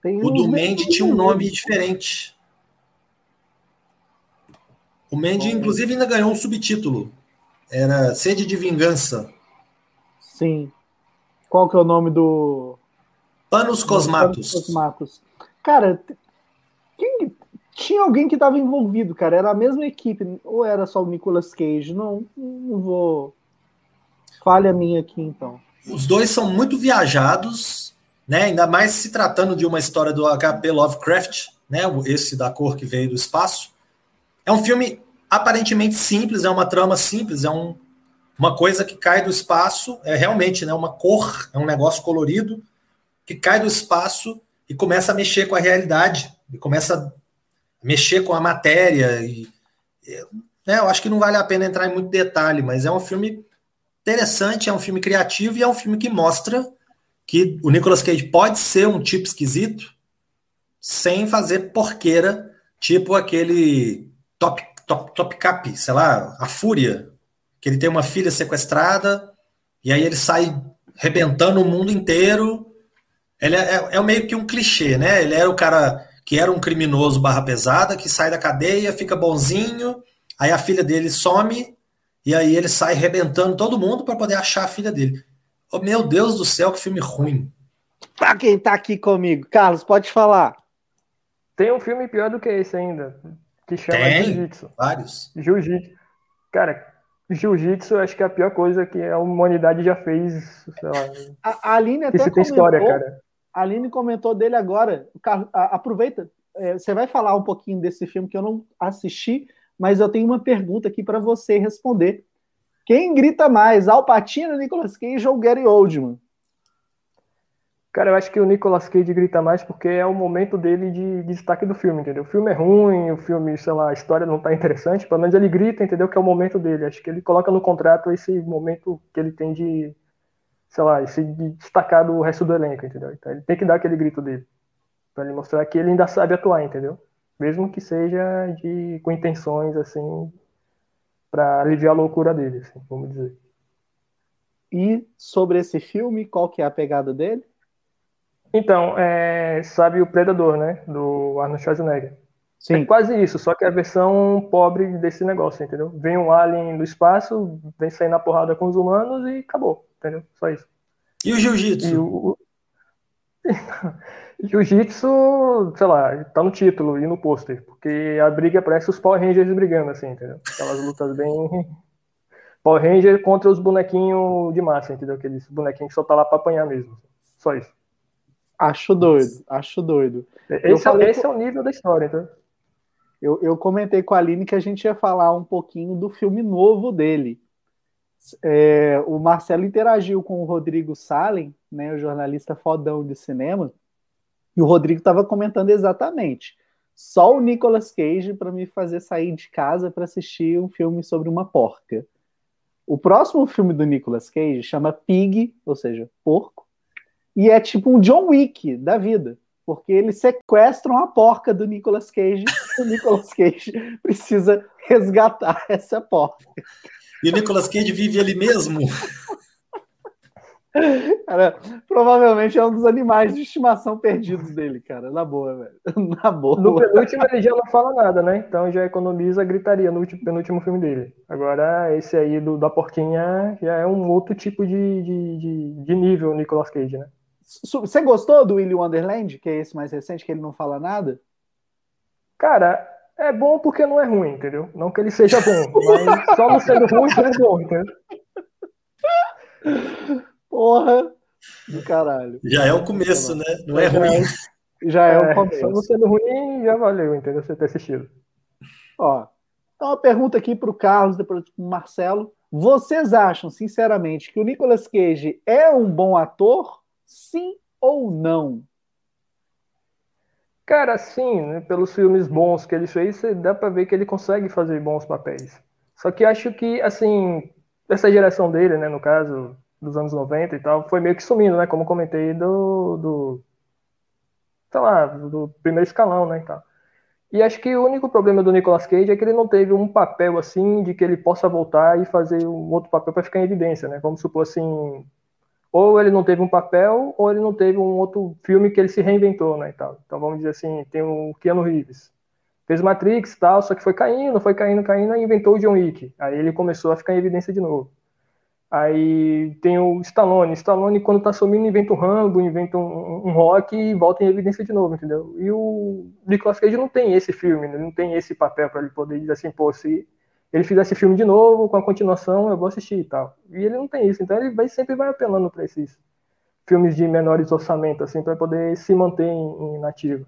Tem o do Mandy tinha um nome diferente. O Mandy, inclusive, ainda ganhou um subtítulo. Era Sede de Vingança. Sim. Qual que é o nome do. Panos Cosmatos. Panos Cosmatos. Cara, quem, tinha alguém que estava envolvido, cara. Era a mesma equipe. Ou era só o Nicolas Cage? Não, não vou. Falha minha aqui, então. Os dois são muito viajados, né? Ainda mais se tratando de uma história do HP Lovecraft, né? Esse da cor que veio do espaço. É um filme aparentemente simples, é uma trama simples, é um, uma coisa que cai do espaço, é realmente né, uma cor, é um negócio colorido que cai do espaço e começa a mexer com a realidade, e começa a mexer com a matéria. E, né, eu acho que não vale a pena entrar em muito detalhe, mas é um filme interessante, é um filme criativo e é um filme que mostra que o Nicolas Cage pode ser um tipo esquisito sem fazer porqueira, tipo aquele top, top, top cap, sei lá, a Fúria, que ele tem uma filha sequestrada e aí ele sai rebentando o mundo inteiro. Ele é, é, é meio que um clichê, né? Ele era o cara que era um criminoso barra pesada, que sai da cadeia, fica bonzinho, aí a filha dele some, e aí ele sai rebentando todo mundo para poder achar a filha dele. Oh, meu Deus do céu, que filme ruim. Pra quem tá aqui comigo, Carlos, pode falar. Tem um filme pior do que esse ainda, que chama Jiu-Jitsu. Vários. Jiu-Jitsu. Cara, Jiu-Jitsu acho que é a pior coisa que a humanidade já fez, sei lá. A, a Aline até Isso tem comentou, história, cara. A Aline comentou dele agora. Aproveita, é, você vai falar um pouquinho desse filme que eu não assisti, mas eu tenho uma pergunta aqui para você responder. Quem grita mais, Al Pacino, Nicolas Cage ou Gary Oldman? Cara, eu acho que o Nicolas Cage grita mais porque é o momento dele de, de destaque do filme, entendeu? O filme é ruim, o filme, sei lá, a história não tá interessante, pelo menos ele grita, entendeu? Que é o momento dele. Acho que ele coloca no contrato esse momento que ele tem de, sei lá, esse de destacar do resto do elenco, entendeu? Então ele tem que dar aquele grito dele. Pra ele mostrar que ele ainda sabe atuar, entendeu? Mesmo que seja de, com intenções, assim, para aliviar a loucura dele, assim, vamos dizer. E sobre esse filme, qual que é a pegada dele? Então, é, sabe o Predador, né? Do Arnold Schwarzenegger. Sim. É quase isso, só que é a versão pobre desse negócio, entendeu? Vem um alien do espaço, vem sair na porrada com os humanos e acabou, entendeu? Só isso. E o jiu-jitsu? O... *laughs* Jiu-jitsu, sei lá, tá no título e no pôster, porque a briga parece os Power Rangers brigando, assim, entendeu? Aquelas lutas bem. *laughs* Power Ranger contra os bonequinhos de massa, entendeu? Aqueles bonequinhos que só tá lá pra apanhar mesmo. Só isso. Acho doido, acho doido. Esse, é, esse é, o nível da história, então. Eu, eu comentei com a Aline que a gente ia falar um pouquinho do filme novo dele. É, o Marcelo interagiu com o Rodrigo Salem, né, o jornalista fodão de cinema, e o Rodrigo estava comentando exatamente. Só o Nicolas Cage para me fazer sair de casa para assistir um filme sobre uma porca. O próximo filme do Nicolas Cage chama Pig, ou seja, porco, e é tipo um John Wick da vida, porque eles sequestram a porca do Nicolas Cage, e *laughs* o Nicolas Cage precisa resgatar *laughs* essa porca. E o Nicolas Cage vive ele mesmo? Cara, provavelmente é um dos animais de estimação perdidos dele, cara. Na boa, velho. *laughs* Na boa. No penúltimo ele já não fala nada, né? Então já economiza a gritaria no último, penúltimo filme dele. Agora, esse aí do, da porquinha já é um outro tipo de, de, de, de nível Nicolas Cage, né? Você gostou do Willy Wonderland, que é esse mais recente, que ele não fala nada? Cara, é bom porque não é ruim, entendeu? Não que ele seja bom, *laughs* mas só não sendo ruim é bom, entendeu? Porra do caralho. Já é o começo, né? Não é ruim. Já é, o começo. Só não sendo ruim, já valeu, entendeu? Você ter assistido. Ó, então uma pergunta aqui para o Carlos, depois para o Marcelo. Vocês acham, sinceramente, que o Nicolas Cage é um bom ator Sim ou não? Cara, sim, né? pelos filmes bons que ele fez, dá para ver que ele consegue fazer bons papéis. Só que acho que, assim, essa geração dele, né, no caso, dos anos 90 e tal, foi meio que sumindo, né, como comentei, do, do sei lá, do primeiro escalão, né, e tal. E acho que o único problema do Nicolas Cage é que ele não teve um papel, assim, de que ele possa voltar e fazer um outro papel para ficar em evidência, né, como supor, assim, ou ele não teve um papel, ou ele não teve um outro filme que ele se reinventou, né, e tal. Então vamos dizer assim, tem o Keanu Reeves. Fez Matrix e tal, só que foi caindo, foi caindo, caindo, e inventou o John Wick. Aí ele começou a ficar em evidência de novo. Aí tem o Stallone. Stallone, quando tá sumindo, inventa um Rambo, inventa um, um rock e volta em evidência de novo, entendeu? E o Nicolas Cage não tem esse filme, né? não tem esse papel para ele poder dizer assim, pô, se ele fizesse filme de novo, com a continuação, eu vou assistir e tal. E ele não tem isso, então ele vai, sempre vai apelando para esses filmes de menores orçamento, assim, para poder se manter em, em nativo.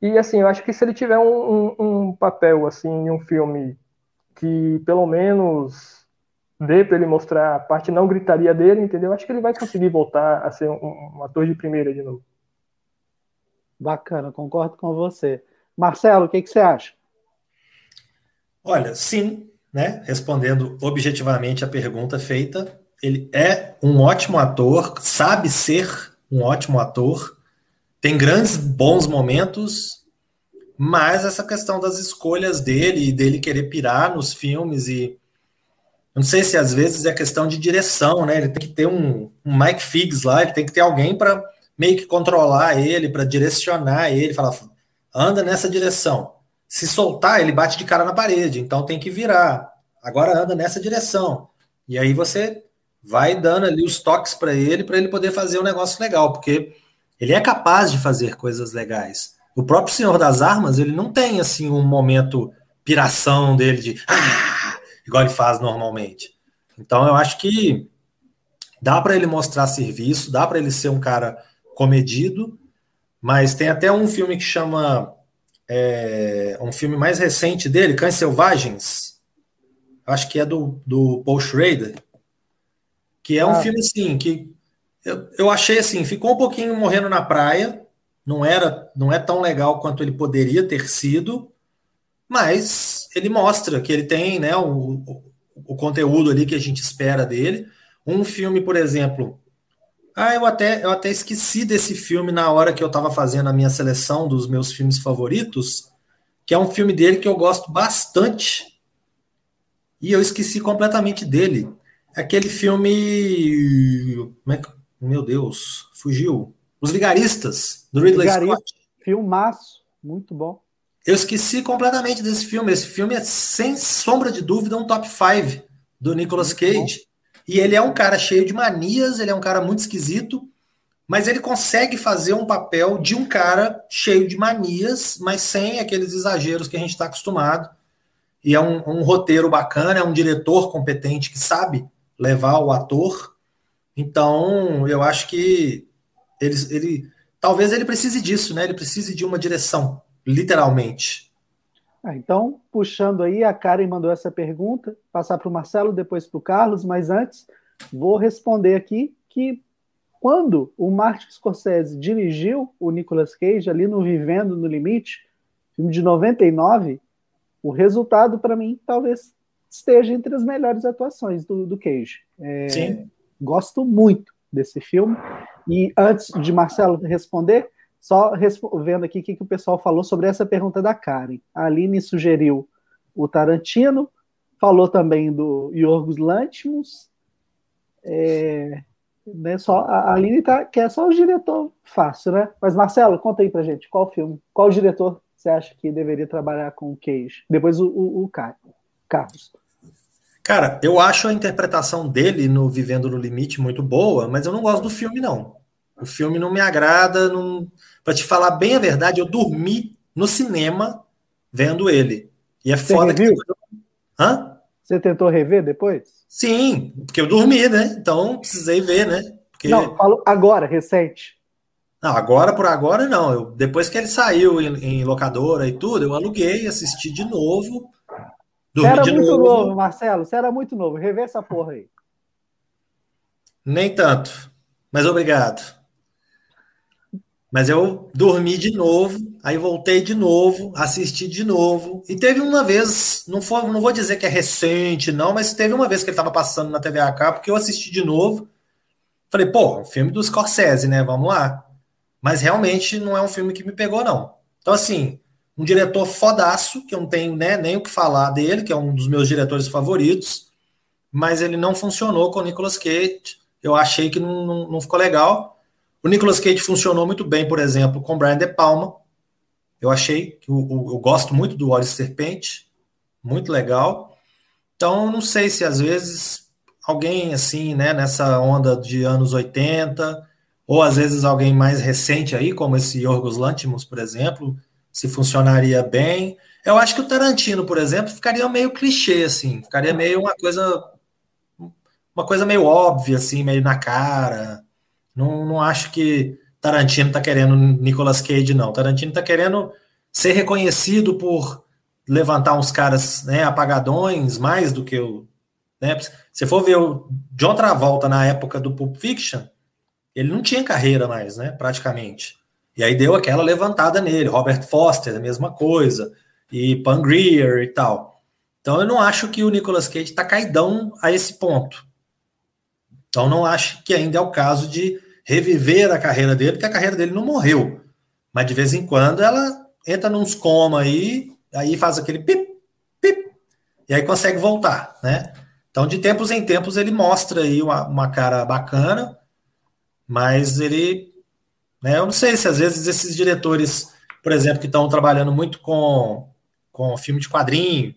E assim, eu acho que se ele tiver um, um, um papel assim em um filme que pelo menos dê para ele mostrar a parte não gritaria dele, entendeu? Acho que ele vai conseguir voltar a ser um, um ator de primeira de novo. Bacana, concordo com você. Marcelo, o que, que você acha? Olha, sim, né? Respondendo objetivamente a pergunta feita, ele é um ótimo ator, sabe ser um ótimo ator, tem grandes bons momentos, mas essa questão das escolhas dele e dele querer pirar nos filmes e não sei se às vezes é questão de direção, né? Ele tem que ter um, um Mike Figs lá, ele tem que ter alguém para meio que controlar ele, para direcionar ele, falar, anda nessa direção. Se soltar, ele bate de cara na parede, então tem que virar. Agora anda nessa direção. E aí você vai dando ali os toques para ele, para ele poder fazer um negócio legal, porque ele é capaz de fazer coisas legais. O próprio Senhor das Armas, ele não tem assim um momento piração dele de ah! igual ele faz normalmente. Então eu acho que dá para ele mostrar serviço, dá para ele ser um cara comedido, mas tem até um filme que chama é, um filme mais recente dele, Cães Selvagens, acho que é do, do Paul Schrader, que é um ah. filme assim que eu, eu achei assim, ficou um pouquinho morrendo na praia, não era, não é tão legal quanto ele poderia ter sido, mas ele mostra que ele tem, né, o, o conteúdo ali que a gente espera dele. Um filme, por exemplo, ah, eu até, eu até esqueci desse filme na hora que eu estava fazendo a minha seleção dos meus filmes favoritos, que é um filme dele que eu gosto bastante. E eu esqueci completamente dele. Aquele filme. É que... Meu Deus, fugiu. Os Vigaristas, do Ridley Vigarista, Scott. Filmaço, muito bom. Eu esqueci completamente desse filme. Esse filme é, sem sombra de dúvida, um top 5 do Nicolas Cage. E ele é um cara cheio de manias, ele é um cara muito esquisito, mas ele consegue fazer um papel de um cara cheio de manias, mas sem aqueles exageros que a gente está acostumado. E é um, um, roteiro bacana, é um diretor competente que sabe levar o ator. Então, eu acho que ele, ele talvez ele precise disso, né? Ele precise de uma direção, literalmente. Ah, então, puxando aí, a Karen mandou essa pergunta, passar para o Marcelo, depois para o Carlos, mas antes vou responder aqui que quando o Martin Scorsese dirigiu o Nicolas Cage ali no Vivendo no Limite, filme de 99, o resultado para mim talvez esteja entre as melhores atuações do, do Cage. É, Sim. Gosto muito desse filme. E antes de Marcelo responder, só vendo aqui o que, que o pessoal falou sobre essa pergunta da Karen. A Aline sugeriu o Tarantino, falou também do Yorgos Lanthimos. É, né, só, a Aline tá, quer só o diretor fácil, né? Mas, Marcelo, conta aí pra gente, qual filme, qual diretor você acha que deveria trabalhar com o Cage? Depois o, o, o Carlos. Cara, eu acho a interpretação dele no Vivendo no Limite muito boa, mas eu não gosto do filme, não. O filme não me agrada, não para te falar bem a verdade, eu dormi no cinema vendo ele. E é Você foda reviu? que. Hã? Você tentou rever depois? Sim, porque eu dormi, né? Então precisei ver, né? Porque... Não, falo agora, recente. Não, agora por agora não. Eu, depois que ele saiu em, em locadora e tudo, eu aluguei, assisti de novo. Você era muito novo. novo, Marcelo. Você era muito novo. Rever essa porra aí. Nem tanto. Mas obrigado. Mas eu dormi de novo, aí voltei de novo, assisti de novo. E teve uma vez, não, não vou dizer que é recente, não, mas teve uma vez que ele estava passando na TV AK, porque eu assisti de novo. Falei, pô, filme do Scorsese, né? Vamos lá. Mas realmente não é um filme que me pegou, não. Então, assim, um diretor fodaço, que eu não tenho né, nem o que falar dele, que é um dos meus diretores favoritos, mas ele não funcionou com o Nicolas Cage. Eu achei que não, não, não ficou legal. O Nicolas Cage funcionou muito bem, por exemplo, com Brian De Palma. Eu achei que eu, eu, gosto muito do Olhos Serpente, muito legal. Então, não sei se às vezes alguém assim, né, nessa onda de anos 80, ou às vezes alguém mais recente aí, como esse Yorgos Lanthimos, por exemplo, se funcionaria bem. Eu acho que o Tarantino, por exemplo, ficaria meio clichê, assim, ficaria meio uma coisa uma coisa meio óbvia, assim, meio na cara. Não, não acho que Tarantino está querendo Nicolas Cage, não. Tarantino está querendo ser reconhecido por levantar uns caras né, apagadões, mais do que o. Né? Se for ver o John Travolta na época do Pulp Fiction, ele não tinha carreira mais, né? Praticamente. E aí deu aquela levantada nele. Robert Foster, a mesma coisa. E Pangreer e tal. Então eu não acho que o Nicolas Cage está caidão a esse ponto. Então não acho que ainda é o caso de reviver a carreira dele, porque a carreira dele não morreu. Mas de vez em quando ela entra nos coma aí, aí faz aquele pip, pip, e aí consegue voltar, né? Então, de tempos em tempos, ele mostra aí uma, uma cara bacana, mas ele. Né, eu não sei se às vezes esses diretores, por exemplo, que estão trabalhando muito com, com filme de quadrinho,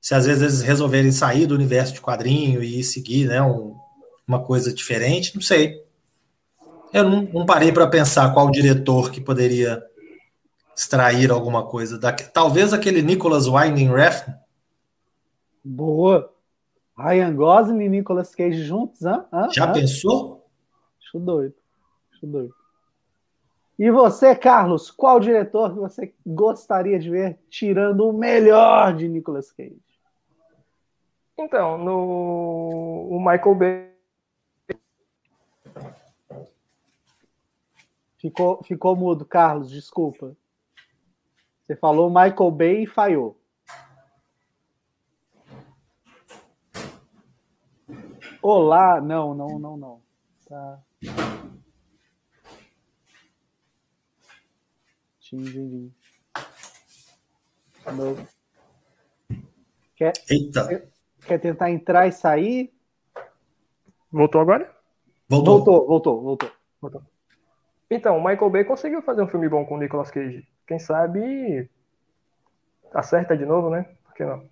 se às vezes eles resolverem sair do universo de quadrinho e seguir né, um, uma coisa diferente, não sei. Eu não, não parei para pensar qual diretor que poderia extrair alguma coisa. Da, talvez aquele Nicholas Winding Refn. Boa. Ryan Gosling e Nicolas Cage juntos, hein? Já pensou? Acho doido. Acho doido. E você, Carlos, qual diretor que você gostaria de ver tirando o melhor de Nicolas Cage? Então, no o Michael Bay. Ficou, ficou mudo, Carlos, desculpa. Você falou Michael Bay e falhou. Olá, não, não, não, não. Tá. Tim, Quer, Eita. Quer tentar entrar e sair? Voltou agora? Voltou, voltou, voltou. voltou. voltou. Então, o Michael Bay conseguiu fazer um filme bom com o Nicolas Cage. Quem sabe acerta de novo, né? Por que não?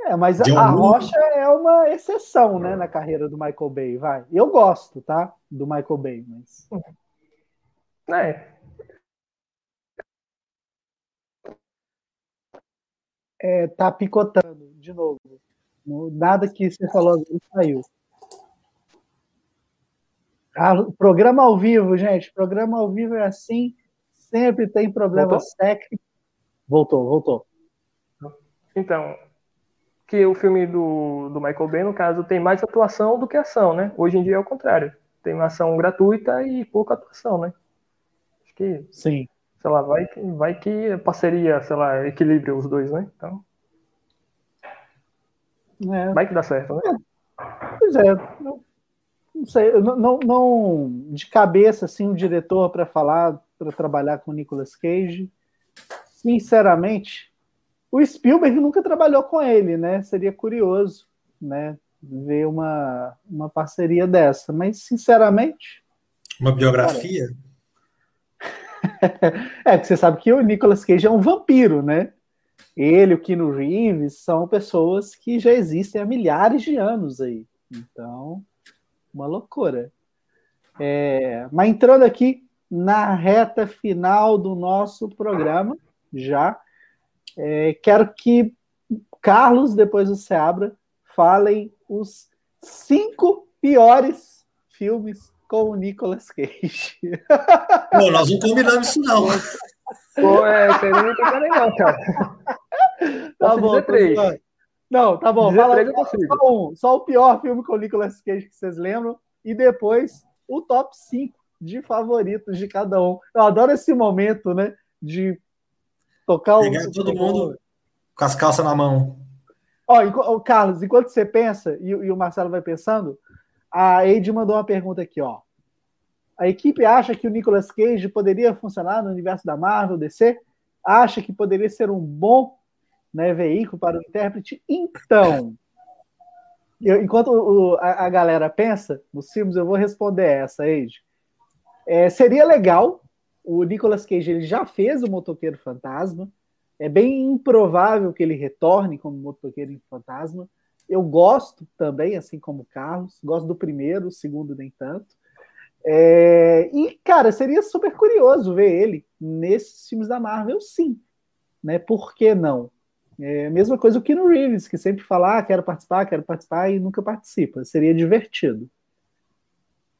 É, mas a, a Rocha é uma exceção, né, na carreira do Michael Bay, vai. Eu gosto, tá? Do Michael Bay, mas. É. É, tá picotando, de novo. Nada que você falou saiu. Ah, programa ao vivo, gente. Programa ao vivo é assim. Sempre tem problemas técnicos. Voltou, voltou. Então, que o filme do, do Michael Bay, no caso, tem mais atuação do que ação, né? Hoje em dia é o contrário. Tem uma ação gratuita e pouca atuação, né? Acho que. Sim. Sei lá, vai, vai que a parceria, sei lá, equilibra os dois, né? Então. É. Vai que dá certo, né? Pois é. Não, sei, não, não, não, de cabeça, assim, um diretor para falar, para trabalhar com Nicolas Cage. Sinceramente, o Spielberg nunca trabalhou com ele, né? Seria curioso, né? Ver uma, uma parceria dessa. Mas, sinceramente. Uma biografia? é, que você sabe que o Nicolas Cage é um vampiro, né? Ele, o Keanu Reeves, são pessoas que já existem há milhares de anos aí. Então, uma loucura. É, mas entrando aqui na reta final do nosso programa, já é, quero que Carlos, depois do Seabra, falem os cinco piores filmes com o Nicolas Cage. *laughs* Pô, nós não combinamos isso, não. Pô, é, você não tem não, cara. Tá bom, três. Não, tá bom. Fala, só, um, só o pior filme com o Nicolas Cage que vocês lembram. E depois o top 5 de favoritos de cada um. Eu adoro esse momento, né? De Tocar Pegar o. todo mundo com as calças na mão. Ó, oh, Carlos, enquanto você pensa, e, e, o Marcelo vai pensando, a Eide mandou uma pergunta aqui, ó. A equipe acha que o Nicolas Cage poderia funcionar no universo da Marvel, DC? Acha que poderia ser um bom né, veículo para o intérprete? Então, eu, enquanto o, a, a, galera pensa nos filmes, eu vou responder essa, Eide. É, seria legal o Nicolas Cage ele já fez o Motoqueiro Fantasma. É bem improvável que ele retorne como Motoqueiro Fantasma. Eu gosto também, assim como Carlos. Gosto do primeiro, o segundo nem tanto. É... E, cara, seria super curioso ver ele nesses filmes da Marvel, sim. Né? Por que não? É a mesma coisa o Keanu Reeves, que sempre fala, ah, quero participar, quero participar, e nunca participa. Seria divertido.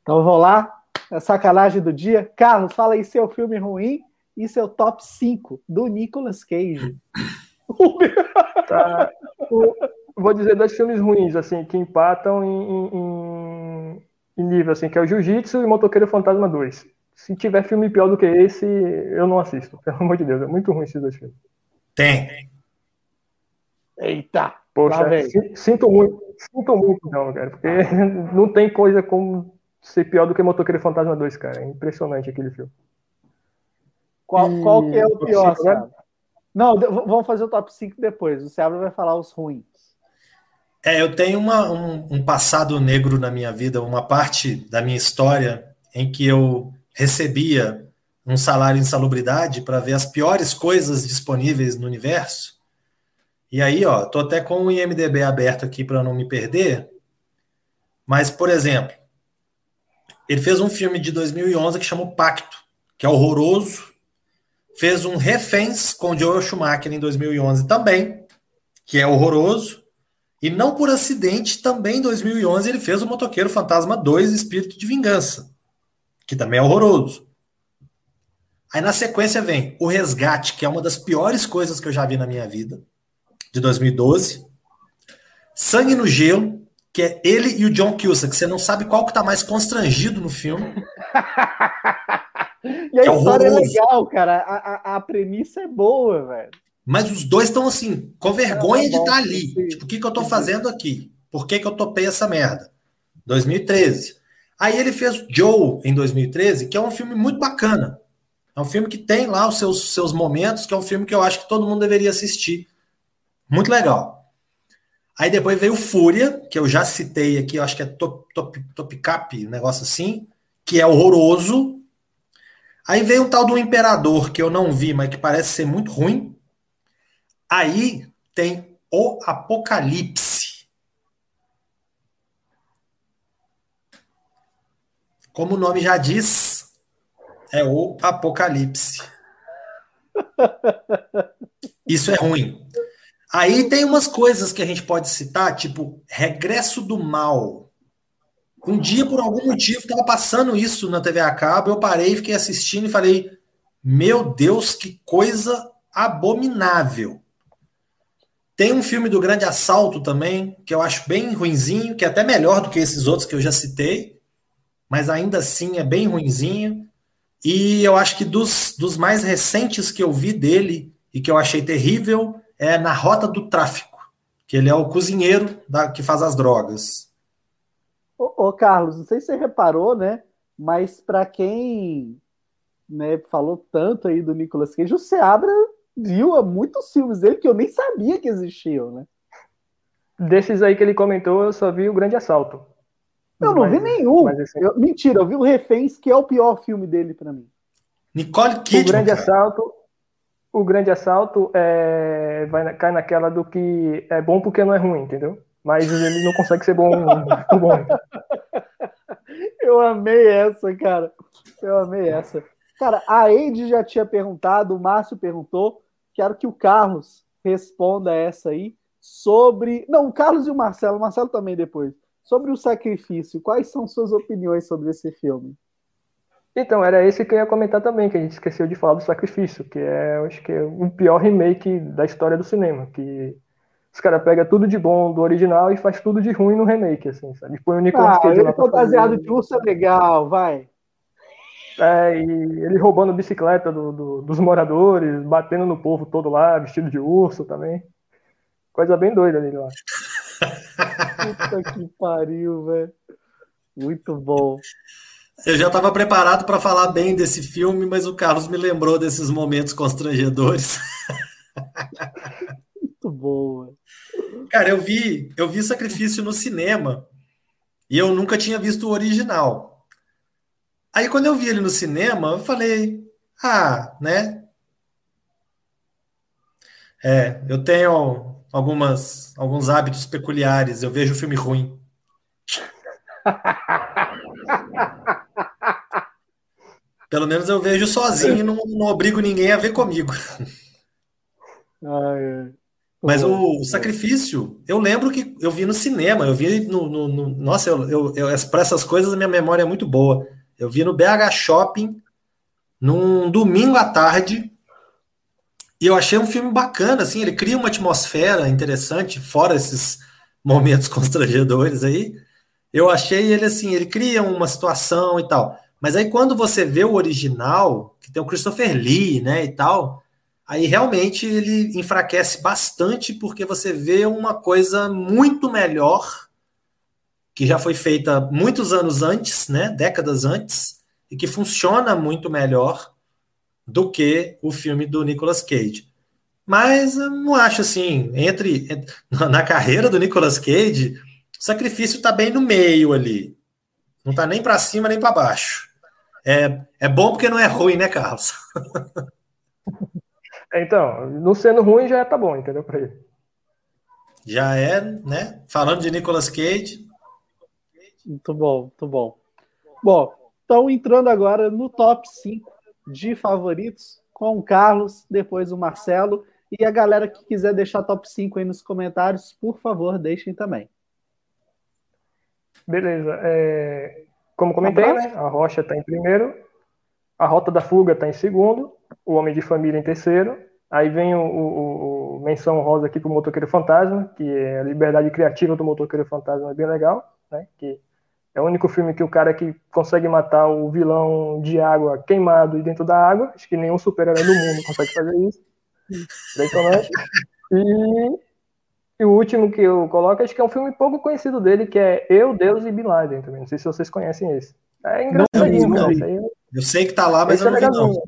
Então, vou lá, a sacanagem do dia. Carlos, fala aí seu filme ruim e seu top 5 do Nicolas Cage. *laughs* tá. o, vou dizer dois filmes ruins, assim, que empatam em, em, em nível, assim, que é o Jiu-Jitsu e Motoqueiro Fantasma 2. Se tiver filme pior do que esse, eu não assisto. Pelo amor de Deus, é muito ruim esses dois filmes. Tem. Eita! Poxa, sinto muito, sinto muito, não, cara, porque *laughs* não tem coisa como ser pior do que Motoqueiro Fantasma 2, cara. É impressionante aquele filme. Qual, qual que é o pior, sabe? Não, vamos fazer o top 5 depois. O Seabra vai falar os ruins. É, eu tenho uma, um, um, passado negro na minha vida, uma parte da minha história em que eu recebia um salário em salubridade para ver as piores coisas disponíveis no universo. E aí, ó, tô até com o IMDB aberto aqui para não me perder. Mas, por exemplo, ele fez um filme de 2011 que chama O Pacto, que é horroroso. Fez um Reféns com Joel Schumacher em 2011 também, que é horroroso. E não por acidente, também em 2011 ele fez o Motoqueiro Fantasma 2 Espírito de Vingança, que também é horroroso. Aí na sequência vem O Resgate, que é uma das piores coisas que eu já vi na minha vida, de 2012. Sangue no Gelo, que é ele e o John Cusack, você não sabe qual que tá mais constrangido no filme. *laughs* e a é história é legal, cara. A, a, a premissa é boa, velho. Mas os dois estão assim, com vergonha é, de estar tá ali. Tipo, o que, que eu tô fazendo aqui? Por que, que eu topei essa merda? 2013. Aí ele fez Joe em 2013, que é um filme muito bacana. É um filme que tem lá os seus, seus momentos, que é um filme que eu acho que todo mundo deveria assistir. Muito legal. Aí depois veio Fúria, que eu já citei aqui, eu acho que é Top, top, top Cap, um negócio assim, que é horroroso. Aí veio um tal do Imperador, que eu não vi, mas que parece ser muito ruim. Aí tem o Apocalipse. Como o nome já diz, é o Apocalipse. *laughs* Isso é ruim. Aí tem umas coisas que a gente pode citar, tipo Regresso do Mal. Um dia, por algum motivo, estava passando isso na TV a cabo, eu parei, fiquei assistindo e falei: Meu Deus, que coisa abominável. Tem um filme do Grande Assalto também, que eu acho bem ruinzinho, que é até melhor do que esses outros que eu já citei, mas ainda assim é bem ruinzinho. E eu acho que dos, dos mais recentes que eu vi dele e que eu achei terrível é Na Rota do Tráfico, que ele é o cozinheiro da, que faz as drogas. Ô, ô Carlos, não sei se você reparou, né? Mas para quem né, falou tanto aí do Nicolas Cage, o Seabra viu muitos filmes dele que eu nem sabia que existiam, né? Desses aí que ele comentou, eu só vi o Grande Assalto. Eu não mas, vi nenhum. Assim... Eu, mentira, eu vi o Reféns, que é o pior filme dele para mim. Nicole Kidman. O Grande cara. Assalto. O Grande Assalto é, vai, cai naquela do que é bom porque não é ruim, entendeu? Mas ele não consegue ser bom. *laughs* bom. Eu amei essa, cara. Eu amei essa. Cara, a Eide já tinha perguntado, o Márcio perguntou. Quero que o Carlos responda essa aí sobre. Não, o Carlos e o Marcelo, o Marcelo também depois. Sobre o sacrifício, quais são suas opiniões sobre esse filme? Então, era esse que eu ia comentar também, que a gente esqueceu de falar do sacrifício, que é, acho que é o pior remake da história do cinema, que os caras pegam tudo de bom do original e faz tudo de ruim no remake, assim, sabe? Põe o Nicolas ah, Cage ele fantasiado de urso é legal, vai. É, e ele roubando bicicleta do, do, dos moradores, batendo no povo todo lá, vestido de urso também. Coisa bem doida ali lá. *laughs* Puta que pariu, velho. Muito bom. Eu já estava preparado para falar bem desse filme, mas o Carlos me lembrou desses momentos constrangedores. *laughs* Muito bom. Cara, eu vi, eu vi Sacrifício no cinema e eu nunca tinha visto o original. Aí quando eu vi ele no cinema, eu falei, ah, né? É, eu tenho algumas, alguns hábitos peculiares. Eu vejo filme ruim. *laughs* Pelo menos eu vejo sozinho e não, não obrigo ninguém a ver comigo. Ah, é. Mas o, o, sacrifício, eu lembro que eu vi no cinema, eu vi no. no, no nossa, eu, eu, eu para essas coisas a minha memória é muito boa. Eu vi no BH Shopping num domingo à tarde. E eu achei um filme bacana, assim, ele cria uma atmosfera interessante, fora esses momentos *laughs* constrangedores aí. Eu achei ele assim, ele cria uma situação e tal. Mas aí quando você vê o original, que tem o Christopher Lee, né, e tal, aí realmente ele enfraquece bastante porque você vê uma coisa muito melhor que já foi feita muitos anos antes, né, décadas antes, e que funciona muito melhor do que o filme do Nicolas Cage. Mas eu não acho assim, entre, entre *laughs* na carreira do Nicolas Cage, o sacrifício está bem no meio ali. Não está nem para cima nem para baixo. É, é bom porque não é ruim, né, Carlos? *laughs* então, não sendo ruim já tá bom, entendeu? Para ele. Já é, né? Falando de Nicolas Cage. Muito bom, muito bom. Bom, então entrando agora no top 5 de favoritos, com o Carlos, depois o Marcelo. E a galera que quiser deixar top 5 aí nos comentários, por favor, deixem também. Beleza. É... Como comentei, né? a Rocha está em primeiro, a Rota da Fuga está em segundo, o Homem de Família em terceiro. Aí vem o, o, o menção rosa aqui para o Motoqueiro Fantasma, que é a liberdade criativa do Motoqueiro Fantasma é bem legal, né? Que é o único filme que o cara que consegue matar o vilão de água queimado e dentro da água. Acho que nenhum super-herói do mundo consegue fazer isso. E, e, o último que eu coloco, acho que é um filme pouco conhecido dele, que é Eu, Deus e Bin Laden também. Não sei se vocês conhecem esse. É engraçadinho, não, não, não. Eu sei que tá lá, mas eu não é vi não.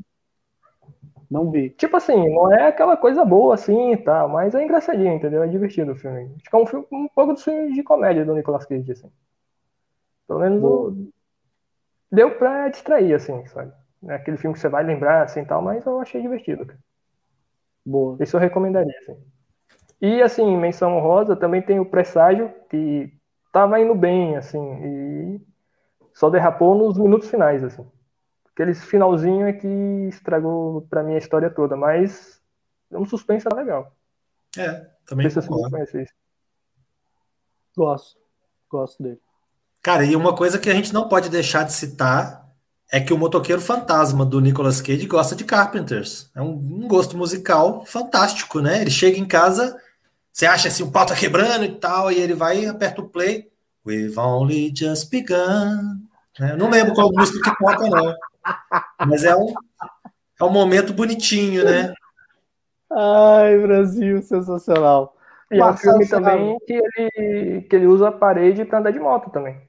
Não vi. Tipo assim, não é aquela coisa boa assim e tal, mas é engraçadinho, entendeu? É divertido o filme. Acho que é um, filme, um pouco do filme de comédia do Nicolas Cage, assim. Pelo menos o... deu pra distrair, assim, sabe? É aquele filme que você vai lembrar, assim, tal, mas eu achei divertido, cara. Boa. Isso eu recomendaria, assim. E, assim, menção rosa, também tem o Presságio, que tava indo bem, assim, e só derrapou nos minutos finais, assim. Aquele finalzinho é que estragou pra mim a história toda, mas é um suspense legal. É, também Não sei se você conhece isso. Gosto. Gosto dele. Cara, e uma coisa que a gente não pode deixar de citar é que o motoqueiro fantasma do Nicolas Cage gosta de Carpenters. É um, um gosto musical fantástico, né? Ele chega em casa, você acha assim, o pau tá quebrando e tal, e ele vai e aperta o play. We've only just begun. É, eu não lembro qual música que toca, não. Mas é um, é um momento bonitinho, né? Ai, Brasil, sensacional. E é um filme também que ele, que ele usa a parede para andar de moto também.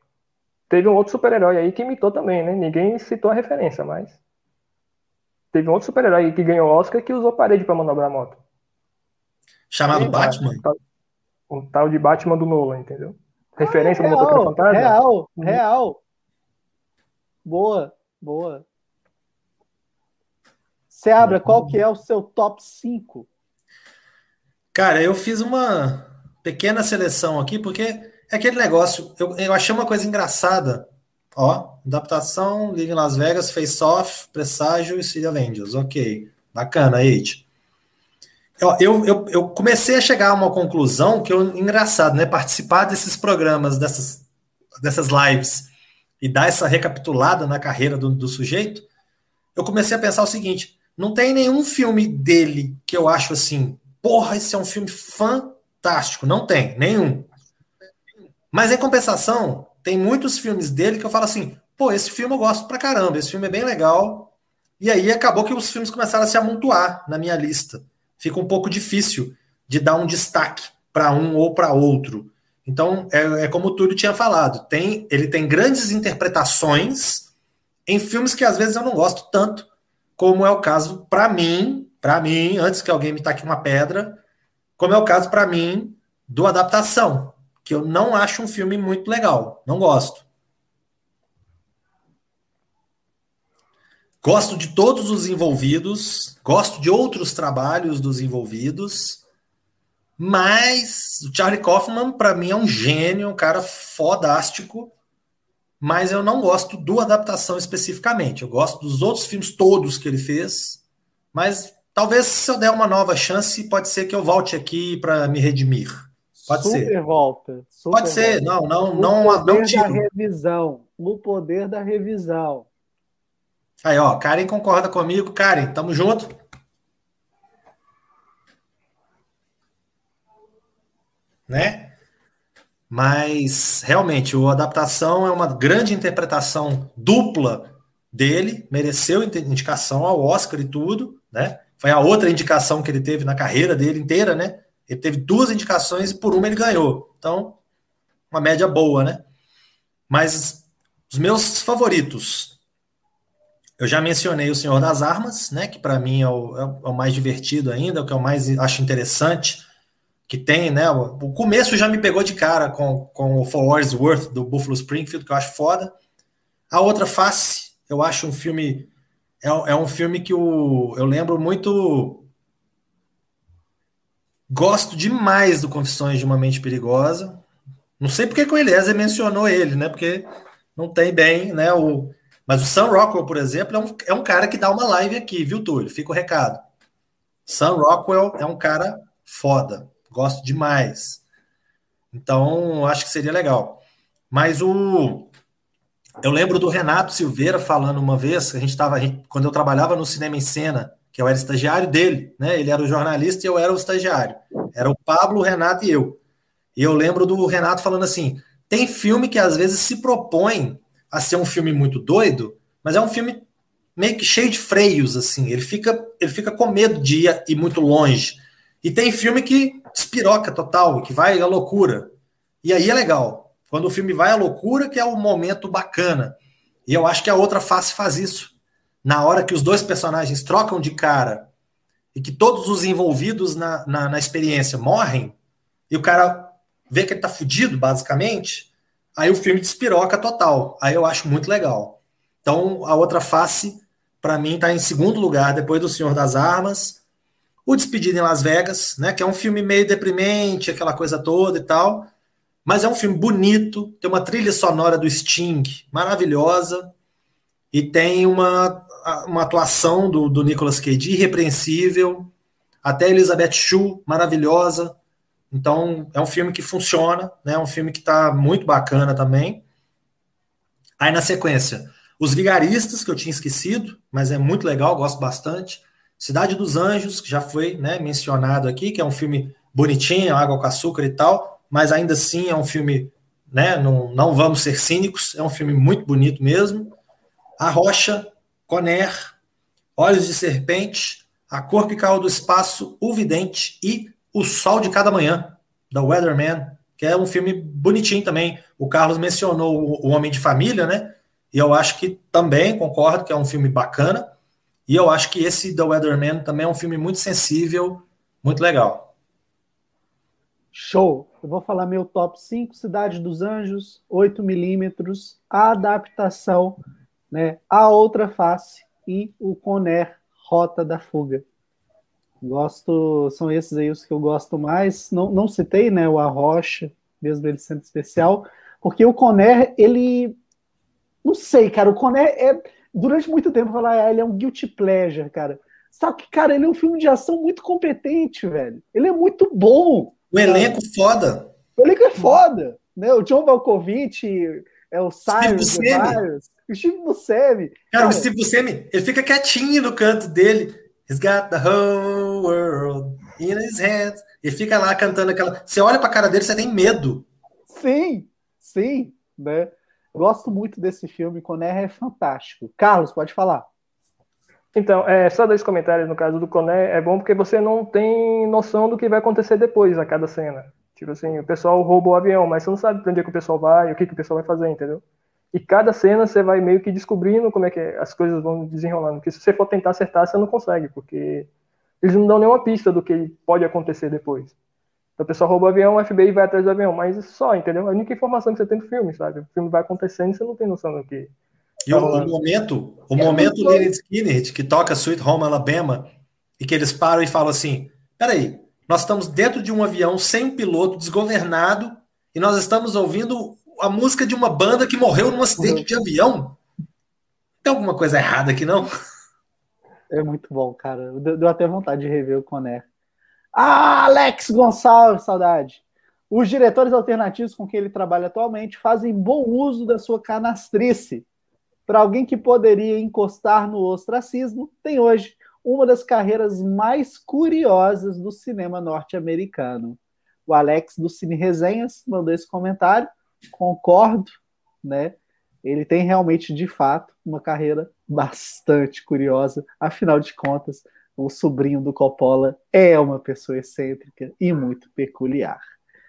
Teve um outro super-herói aí que imitou também, né? Ninguém citou a referência, mas. Teve um outro super-herói que ganhou Oscar que usou parede para manobrar a moto. Chamado e, Batman? Um tal de Batman do Nolan, entendeu? Referência ah, real, do Motoqueiro Fantasma? Real, uhum. real. Boa, boa. Seabra, uhum. qual que é o seu top 5? Cara, eu fiz uma pequena seleção aqui, porque é aquele negócio, eu, eu achei uma coisa engraçada. Ó, adaptação, Liga em Las Vegas, Face Off, Presságio e City Avengers. Ok, bacana, It. Eu, eu, eu comecei a chegar a uma conclusão que eu, engraçado, né? Participar desses programas, dessas, dessas lives e dar essa recapitulada na carreira do, do sujeito, eu comecei a pensar o seguinte: não tem nenhum filme dele que eu acho assim, porra, esse é um filme fantástico. Não tem, nenhum. Mas em compensação, tem muitos filmes dele que eu falo assim, pô, esse filme eu gosto pra caramba, esse filme é bem legal. E aí acabou que os filmes começaram a se amontoar na minha lista. Fica um pouco difícil de dar um destaque para um ou para outro. Então, é, é, como o Túlio tinha falado, tem, ele tem grandes interpretações em filmes que às vezes eu não gosto tanto, como é o caso para mim, para mim, antes que alguém me taque uma pedra, como é o caso para mim do Adaptação, que eu não acho um filme muito legal. Não gosto. Gosto de todos os envolvidos, gosto de outros trabalhos dos envolvidos, mas o Charlie Kaufman, para mim, é um gênio, um cara fodástico, mas eu não gosto do adaptação especificamente. Eu gosto dos outros filmes todos que ele fez, mas talvez se eu der uma nova chance, pode ser que eu volte aqui para me redimir. Pode super ser. volta. Super Pode ser, volta. não, não, não, o poder não tiro. da revisão. O poder da revisão. Aí, ó, Karen concorda comigo. Karen, tamo junto. Né? Mas realmente, a adaptação é uma grande interpretação dupla dele, mereceu indicação ao Oscar e tudo, né? Foi a outra indicação que ele teve na carreira dele inteira, né? Ele teve duas indicações e por uma ele ganhou. Então, uma média boa, né? Mas os meus favoritos, eu já mencionei o Senhor das Armas, né? Que para mim é o, é o, mais divertido ainda, o que eu mais acho interessante que tem, né? O começo já me pegou de cara com, com o For Wars Worth do Buffalo Springfield, que eu acho foda. A outra face, eu acho um filme. É, é um filme que o, eu lembro muito. Gosto demais do Confissões de uma Mente Perigosa. Não sei porque que o Eliezer mencionou ele, né? Porque não tem bem, né? O, mas o Sam Rockwell, por exemplo, é um, é um cara que dá uma live aqui, viu, Túlio? Fica o recado. Sam Rockwell é um cara foda. Gosto demais. Então, acho que seria legal. Mas o. Eu lembro do Renato Silveira falando uma vez, a gente estava, quando eu trabalhava no Cinema em Cena, que eu era estagiário dele, né? Ele era o jornalista e eu era o estagiário. Era o Pablo, o Renato e eu. E eu lembro do Renato falando assim: tem filme que às vezes se propõe a ser um filme muito doido, mas é um filme meio que cheio de freios, assim. Ele fica, ele fica com medo de ir, ir muito longe. E tem filme que despiroca total, que vai à loucura. E aí é legal. Quando o filme vai à loucura, que é o momento bacana. E eu acho que a outra face faz isso. Na hora que os dois personagens trocam de cara e que todos os envolvidos na, na, na experiência morrem, e o cara vê que ele tá fudido, basicamente, aí o filme despiroca total. Aí eu acho muito legal. Então, a outra face, para mim, tá em segundo lugar, depois do Senhor das Armas o Despedido em Las Vegas, né, que é um filme meio deprimente, aquela coisa toda e tal, mas é um filme bonito, tem uma trilha sonora do Sting maravilhosa e tem uma, uma atuação do, do Nicolas Cage irrepreensível, até Elizabeth Shue maravilhosa. Então é um filme que funciona, né, é um filme que está muito bacana também. Aí na sequência, Os Vigaristas, que eu tinha esquecido, mas é muito legal, gosto bastante. Cidade dos Anjos, que já foi né, mencionado aqui, que é um filme bonitinho, água com açúcar e tal, mas ainda assim é um filme, né, não, não vamos ser cínicos, é um filme muito bonito mesmo. A Rocha, Conner, Olhos de Serpente, A Cor que Caiu do Espaço, O Vidente e O Sol de Cada Manhã, da Weatherman, que é um filme bonitinho também. O Carlos mencionou O Homem de Família, né? E eu acho que também concordo que é um filme bacana. E eu acho que esse The Weatherman também é um filme muito sensível, muito legal. Show! Eu vou falar meu top 5, Cidade dos Anjos, 8 milímetros, a adaptação, né, a outra face e o Conner, Rota da Fuga. Gosto, são esses aí os que eu gosto mais. Não, não citei, né, o Arrocha, mesmo ele sendo especial, porque o Conner, ele, não sei, cara, o Conner é durante muito tempo falar, ah, ele é um guilty pleasure, cara. Só que, cara, ele é um filme de ação muito competente, velho. Ele é muito bom. O elenco foda. O elenco é foda. Né? O John Malkovich, é o Cyrus, o Steve Buscemi. Cara, cara, o Steve Buscemi, ele fica quietinho no canto dele. The whole world in his hands. E fica lá cantando aquela. Você olha pra cara dele, você tem medo. Sim, sim, né? Gosto muito desse filme, Conner é fantástico. Carlos, pode falar. Então, é, só dois comentários no caso do Conner. É bom porque você não tem noção do que vai acontecer depois a cada cena. Tipo assim, o pessoal roubou o avião, mas você não sabe pra onde é que o pessoal vai, o que, que o pessoal vai fazer, entendeu? E cada cena você vai meio que descobrindo como é que as coisas vão desenrolando. Porque se você for tentar acertar, você não consegue, porque eles não dão nenhuma pista do que pode acontecer depois. Então, o pessoal rouba o avião, o FBI vai atrás do avião, mas só, entendeu? A única informação que você tem do filme, sabe? O filme vai acontecendo e você não tem noção do que. E tá o, o, momento, o é momento Leonard Skinner, que toca Sweet Home Alabama, e que eles param e falam assim: peraí, nós estamos dentro de um avião sem um piloto, desgovernado, e nós estamos ouvindo a música de uma banda que morreu num acidente de avião. Tem alguma coisa errada aqui, não? *laughs* É muito bom, cara. Deu até vontade de rever o Conner. Ah, Alex Gonçalves, saudade. Os diretores alternativos com quem ele trabalha atualmente fazem bom uso da sua canastrice. Para alguém que poderia encostar no ostracismo, tem hoje uma das carreiras mais curiosas do cinema norte-americano. O Alex do Cine Resenhas mandou esse comentário. Concordo, né? Ele tem realmente, de fato, uma carreira bastante curiosa. Afinal de contas, o sobrinho do Coppola é uma pessoa excêntrica e muito peculiar.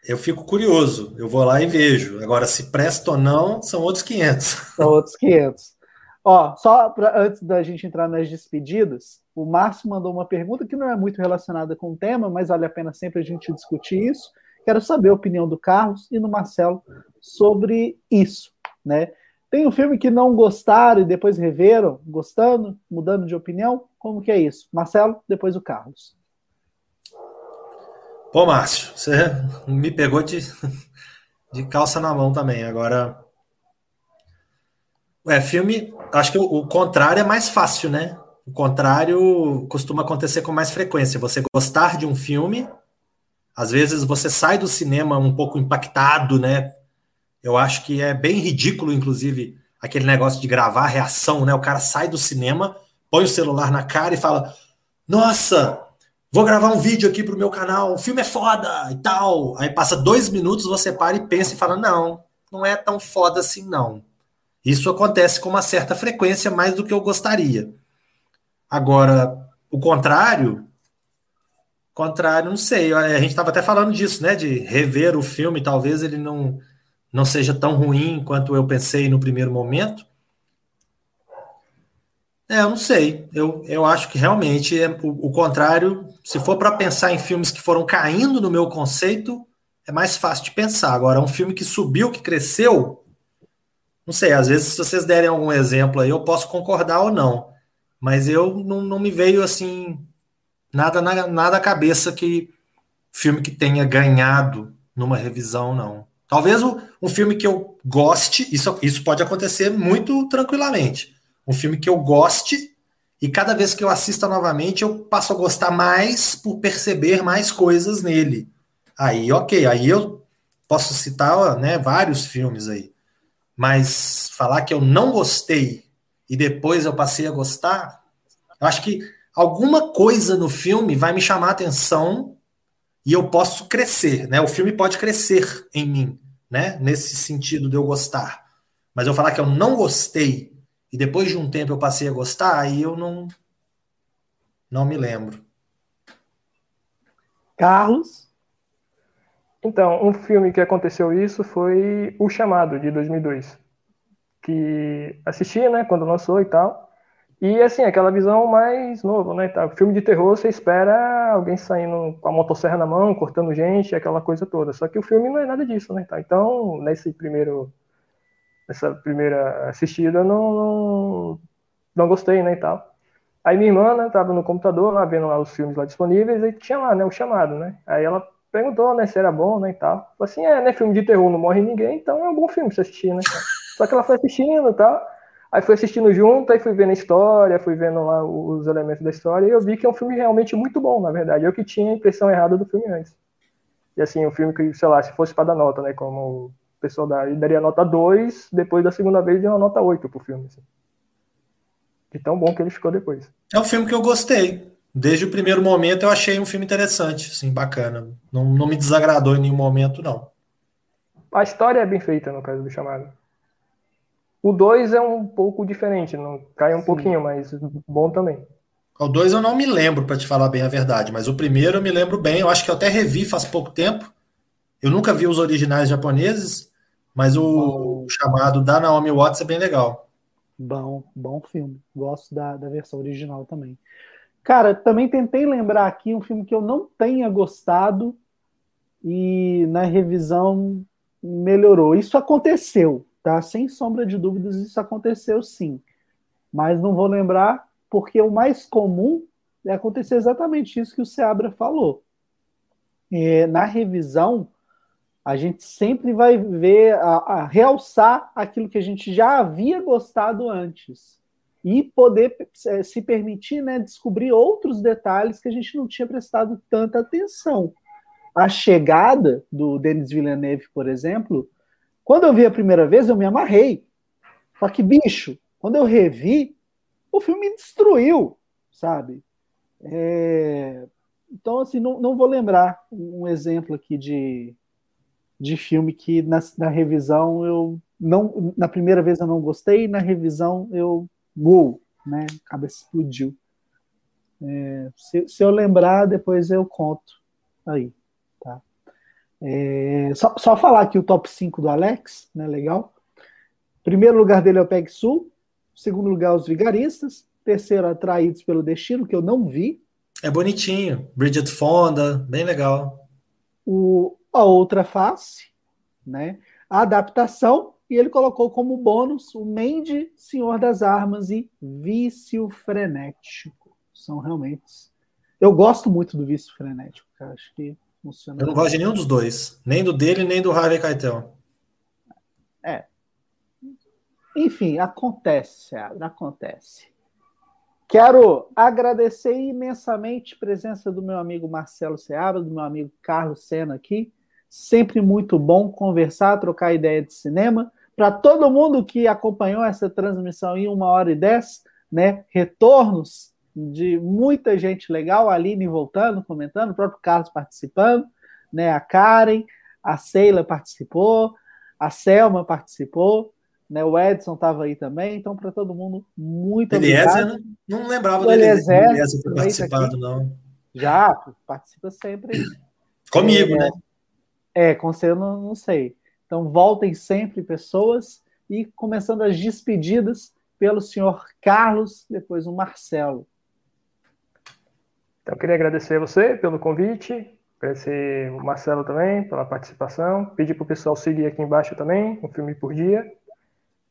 Eu fico curioso, eu vou lá e vejo. Agora, se presta ou não, são outros 500. *laughs* São outros 500. Ó, só pra, antes da gente entrar nas despedidas, o Márcio mandou uma pergunta que não é muito relacionada com o tema, mas vale a pena sempre a gente discutir isso. Quero saber a opinião do Carlos e do Marcelo sobre isso, né? Tem um filme que não gostaram e depois reveram, gostando, mudando de opinião? Como que é isso? Marcelo, depois o Carlos. Pô, Márcio, você me pegou de, de calça na mão também. Agora, é, filme, acho que o, o, contrário é mais fácil, né? O contrário costuma acontecer com mais frequência. Você gostar de um filme, às vezes você sai do cinema um pouco impactado, né? Eu acho que é bem ridículo, inclusive, aquele negócio de gravar a reação, né? O cara sai do cinema, põe o celular na cara e fala: Nossa, vou gravar um vídeo aqui pro meu canal, o filme é foda e tal. Aí passa dois minutos, você para e pensa e fala: Não, não é tão foda assim, não. Isso acontece com uma certa frequência, mais do que eu gostaria. Agora, o contrário, contrário, não sei. A gente estava até falando disso, né? De rever o filme, talvez ele não, não seja tão ruim quanto eu pensei no primeiro momento. É, eu não sei. Eu, eu acho que realmente é o, o contrário. Se for para pensar em filmes que foram caindo no meu conceito, é mais fácil de pensar. Agora, um filme que subiu, que cresceu, não sei, às vezes, se vocês derem algum exemplo aí, eu posso concordar ou não. Mas eu não, não me veio assim nada na, nada à cabeça que filme que tenha ganhado numa revisão, não. Talvez um filme que eu goste, isso, isso pode acontecer muito tranquilamente. Um filme que eu goste e cada vez que eu assista novamente eu passo a gostar mais por perceber mais coisas nele. Aí, ok, aí eu posso citar né, vários filmes aí. Mas falar que eu não gostei e depois eu passei a gostar, eu acho que alguma coisa no filme vai me chamar a atenção e eu posso crescer, né? O filme pode crescer em mim, né? Nesse sentido de eu gostar. Mas eu falar que eu não gostei e depois de um tempo eu passei a gostar, aí eu não não me lembro. Carlos? Então, um filme que aconteceu isso foi O Chamado, de 2002. Que assisti, né, quando lançou e tal. E, assim, aquela visão mais nova, né, tá? Filme de terror, você espera alguém saindo com a motosserra na mão, cortando gente, aquela coisa toda. Só que o filme não é nada disso, né, tá? Então, nesse primeiro... Nessa primeira assistida, não, não, não gostei, né, e tal. Aí minha irmã, né, tava no computador lá, vendo lá os filmes lá disponíveis, e tinha lá, né, o chamado, né? Aí ela perguntou, né, se era bom, né, e tal. Falei assim, é, né, filme de terror, não morre ninguém, então é um bom filme pra você assistir, né. Só que ela foi assistindo e tal, aí foi assistindo junto, aí fui vendo a história, fui vendo lá os elementos da história, e eu vi que é um filme realmente muito bom, na verdade. Eu que tinha a impressão errada do filme antes. E assim, um filme que, sei lá, se fosse para dar nota, né, como o pessoal daria nota 2, depois da segunda vez deu uma nota 8 pro filme, assim. De tão bom que ele ficou depois. É um filme que eu gostei desde o primeiro momento eu achei um filme interessante, assim, bacana. Não, não me desagradou em nenhum momento, não. A história é bem feita, no caso do chamado. O 2 é um pouco diferente, não cai um Sim. pouquinho, mas bom também. O 2 eu não me lembro, para te falar bem a verdade, mas o primeiro eu me lembro bem. Eu acho que eu até revi faz pouco tempo. Eu nunca vi os originais japoneses, mas o chamado da Naomi Watts é bem legal. Bom, bom filme. Gosto da, da versão original também. Cara, também tentei lembrar aqui um filme que eu não tenha gostado e na revisão melhorou. Isso aconteceu, tá? Sem sombra de dúvidas, isso aconteceu sim. Mas não vou lembrar porque o mais comum é acontecer exatamente isso que o Seabra falou. É, na revisão, a gente sempre vai ver, a, a realçar aquilo que a gente já havia gostado antes e poder é, se permitir né, descobrir outros detalhes que a gente não tinha prestado tanta atenção. A chegada do Denis Villeneuve, por exemplo, quando eu vi a primeira vez, eu me amarrei. Só que, bicho, quando eu revi, o filme me destruiu, sabe? É... então, assim, não, não vou lembrar um exemplo aqui de, de filme que na, na revisão eu não. Na primeira vez eu não gostei, na revisão eu. Uou, né? A cabeça explodiu. É, se, se, eu lembrar, depois eu conto aí. É, só, só falar aqui o top 5 do Alex, né? Legal. Primeiro lugar dele é o Peg Sul. Segundo lugar, os Vigaristas. Terceiro, Atraídos pelo Destino, que eu não vi. É bonitinho. Bridget Fonda, bem legal. O, a outra face, né? A adaptação, e ele colocou como bônus o Mandy, Senhor das Armas e Vício Frenético. São realmente. Eu gosto muito do Vício Frenético, cara. Acho que funciona. Eu não gosto de nenhum dos dois. Nem do dele, nem do Harvey Keitel. É. Enfim, acontece, acontece. Quero agradecer imensamente a presença do meu amigo Marcelo Seabra, do meu amigo Carlos Sena aqui. Sempre muito bom conversar, trocar ideia de cinema. Para todo mundo que acompanhou essa transmissão em uma hora e dez, né? Retornos de muita gente legal, a Aline voltando, comentando, o próprio Carlos participando, né? A Karen, a Seila participou, a Selma participou. Né, o Edson estava aí também, então para todo mundo, muito Eliezer, obrigado. Não, não lembrava dele Eliezer, Eliezer ter participado, não. Já, participa sempre. Comigo, é, né? É, com você eu não, não sei. Então voltem sempre pessoas e começando as despedidas pelo senhor Carlos, depois o Marcelo. Então, eu queria agradecer a você pelo convite, agradecer o Marcelo também pela participação, pedir para o pessoal seguir aqui embaixo também, um filme por dia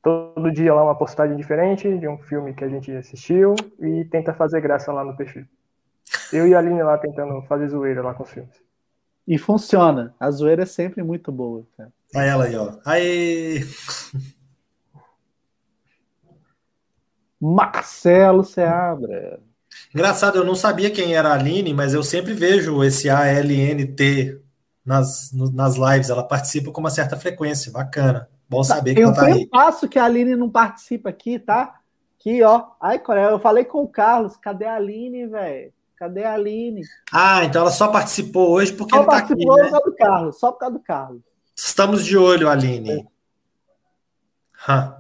todo dia lá uma postagem diferente de um filme que a gente assistiu e tenta fazer graça lá no perfil. Eu e a Aline lá tentando fazer zoeira lá com os filmes. E funciona. A zoeira é sempre muito boa. Cara. Olha ela aí, ó. Aí. Marcelo Seabra. Engraçado, eu não sabia quem era a Aline, mas eu sempre vejo esse ALNT nas, nas lives. Ela participa com uma certa frequência. Bacana. Bom saber que eu tá aí. passo que a Aline não participa aqui, tá? Aqui, ó. Ai, Coreia, eu falei com o Carlos. Cadê a Aline, velho? Cadê a Aline? Ah, então ela só participou hoje porque só ele tá aqui, né? Só por causa do Carlos, só por causa do Carlos. Estamos de olho, Aline. É.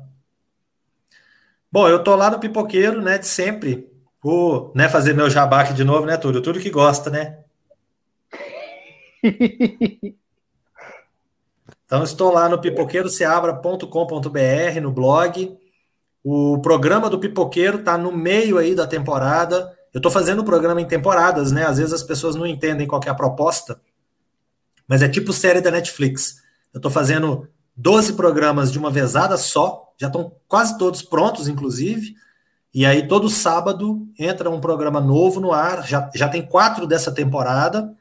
Bom, eu tô lá no pipoqueiro, né, de sempre. Vou, né, fazer meu jabá aqui de novo, né, Túlio? Tudo que gosta, né? *laughs* Então, estou lá no pipoqueiroseabra.com.br, no blog. O programa do Pipoqueiro está no meio aí da temporada. Eu estou fazendo o programa em temporadas, né? Às vezes as pessoas não entendem qual é a proposta, mas é tipo série da Netflix. Eu estou fazendo 12 programas de uma vezada só, já estão quase todos prontos, inclusive. E aí, todo sábado, entra um programa novo no ar. Já, já tem quatro dessa temporada.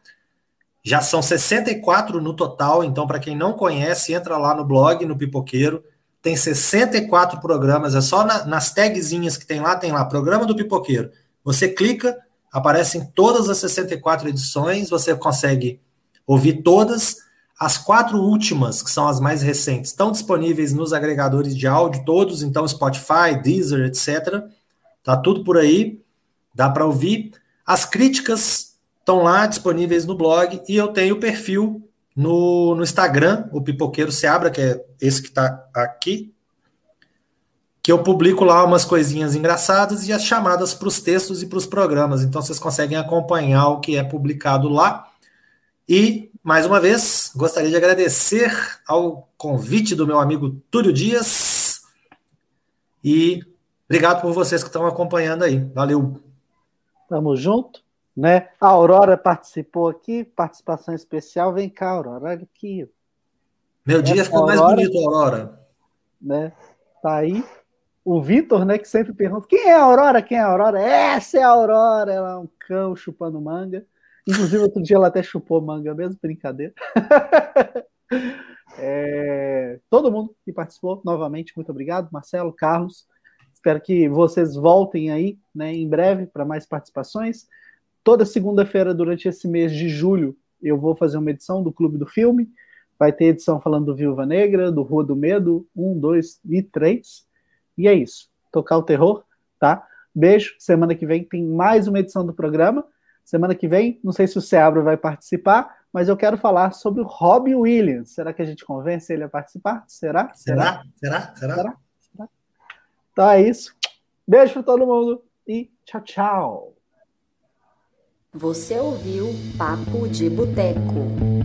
Já são 64 no total, então para quem não conhece, entra lá no blog, no Pipoqueiro. Tem 64 programas, é só na, nas tagzinhas que tem lá, tem lá, programa do Pipoqueiro. Você clica, aparecem todas as 64 edições, você consegue ouvir todas. As quatro últimas, que são as mais recentes, estão disponíveis nos agregadores de áudio todos, então Spotify, Deezer, etc. Tá tudo por aí, dá para ouvir. As críticas estão lá disponíveis no blog e eu tenho o perfil no, no Instagram, o Pipoqueiro Seabra, que é esse que está aqui, que eu publico lá umas coisinhas engraçadas e as chamadas para os textos e para os programas. Então vocês conseguem acompanhar o que é publicado lá. E, mais uma vez, gostaria de agradecer ao convite do meu amigo Túlio Dias. E obrigado por vocês que estão acompanhando aí. Valeu. Tamo junto. Né? A Aurora participou aqui, participação especial. Vem cá, Aurora, olha aqui. Meu dia ficou mais bonito, Aurora. Né? Tá aí. O Vitor, né, que sempre pergunta: quem é a Aurora? Quem é a Aurora? Essa é a Aurora. Ela é um cão chupando manga. Inclusive, outro dia ela até chupou manga mesmo, brincadeira. *laughs* é, todo mundo que participou, novamente, muito obrigado. Marcelo, Carlos. Espero que vocês voltem aí né, em breve para mais participações. Toda segunda-feira, durante esse mês de julho, eu vou fazer uma edição do Clube do Filme. Vai ter edição falando do Viúva Negra, do Rua do Medo, 1, 2 e três. E é isso. Tocar o terror, tá? Beijo. Semana que vem tem mais uma edição do programa. Semana que vem, não sei se o Seabra vai participar, mas eu quero falar sobre o Robbie Williams. Será que a gente convence ele a participar? Será? Será? Será? Será? Será? Será? Então é isso. Beijo para todo mundo e tchau, tchau. Você ouviu Papo de Boteco.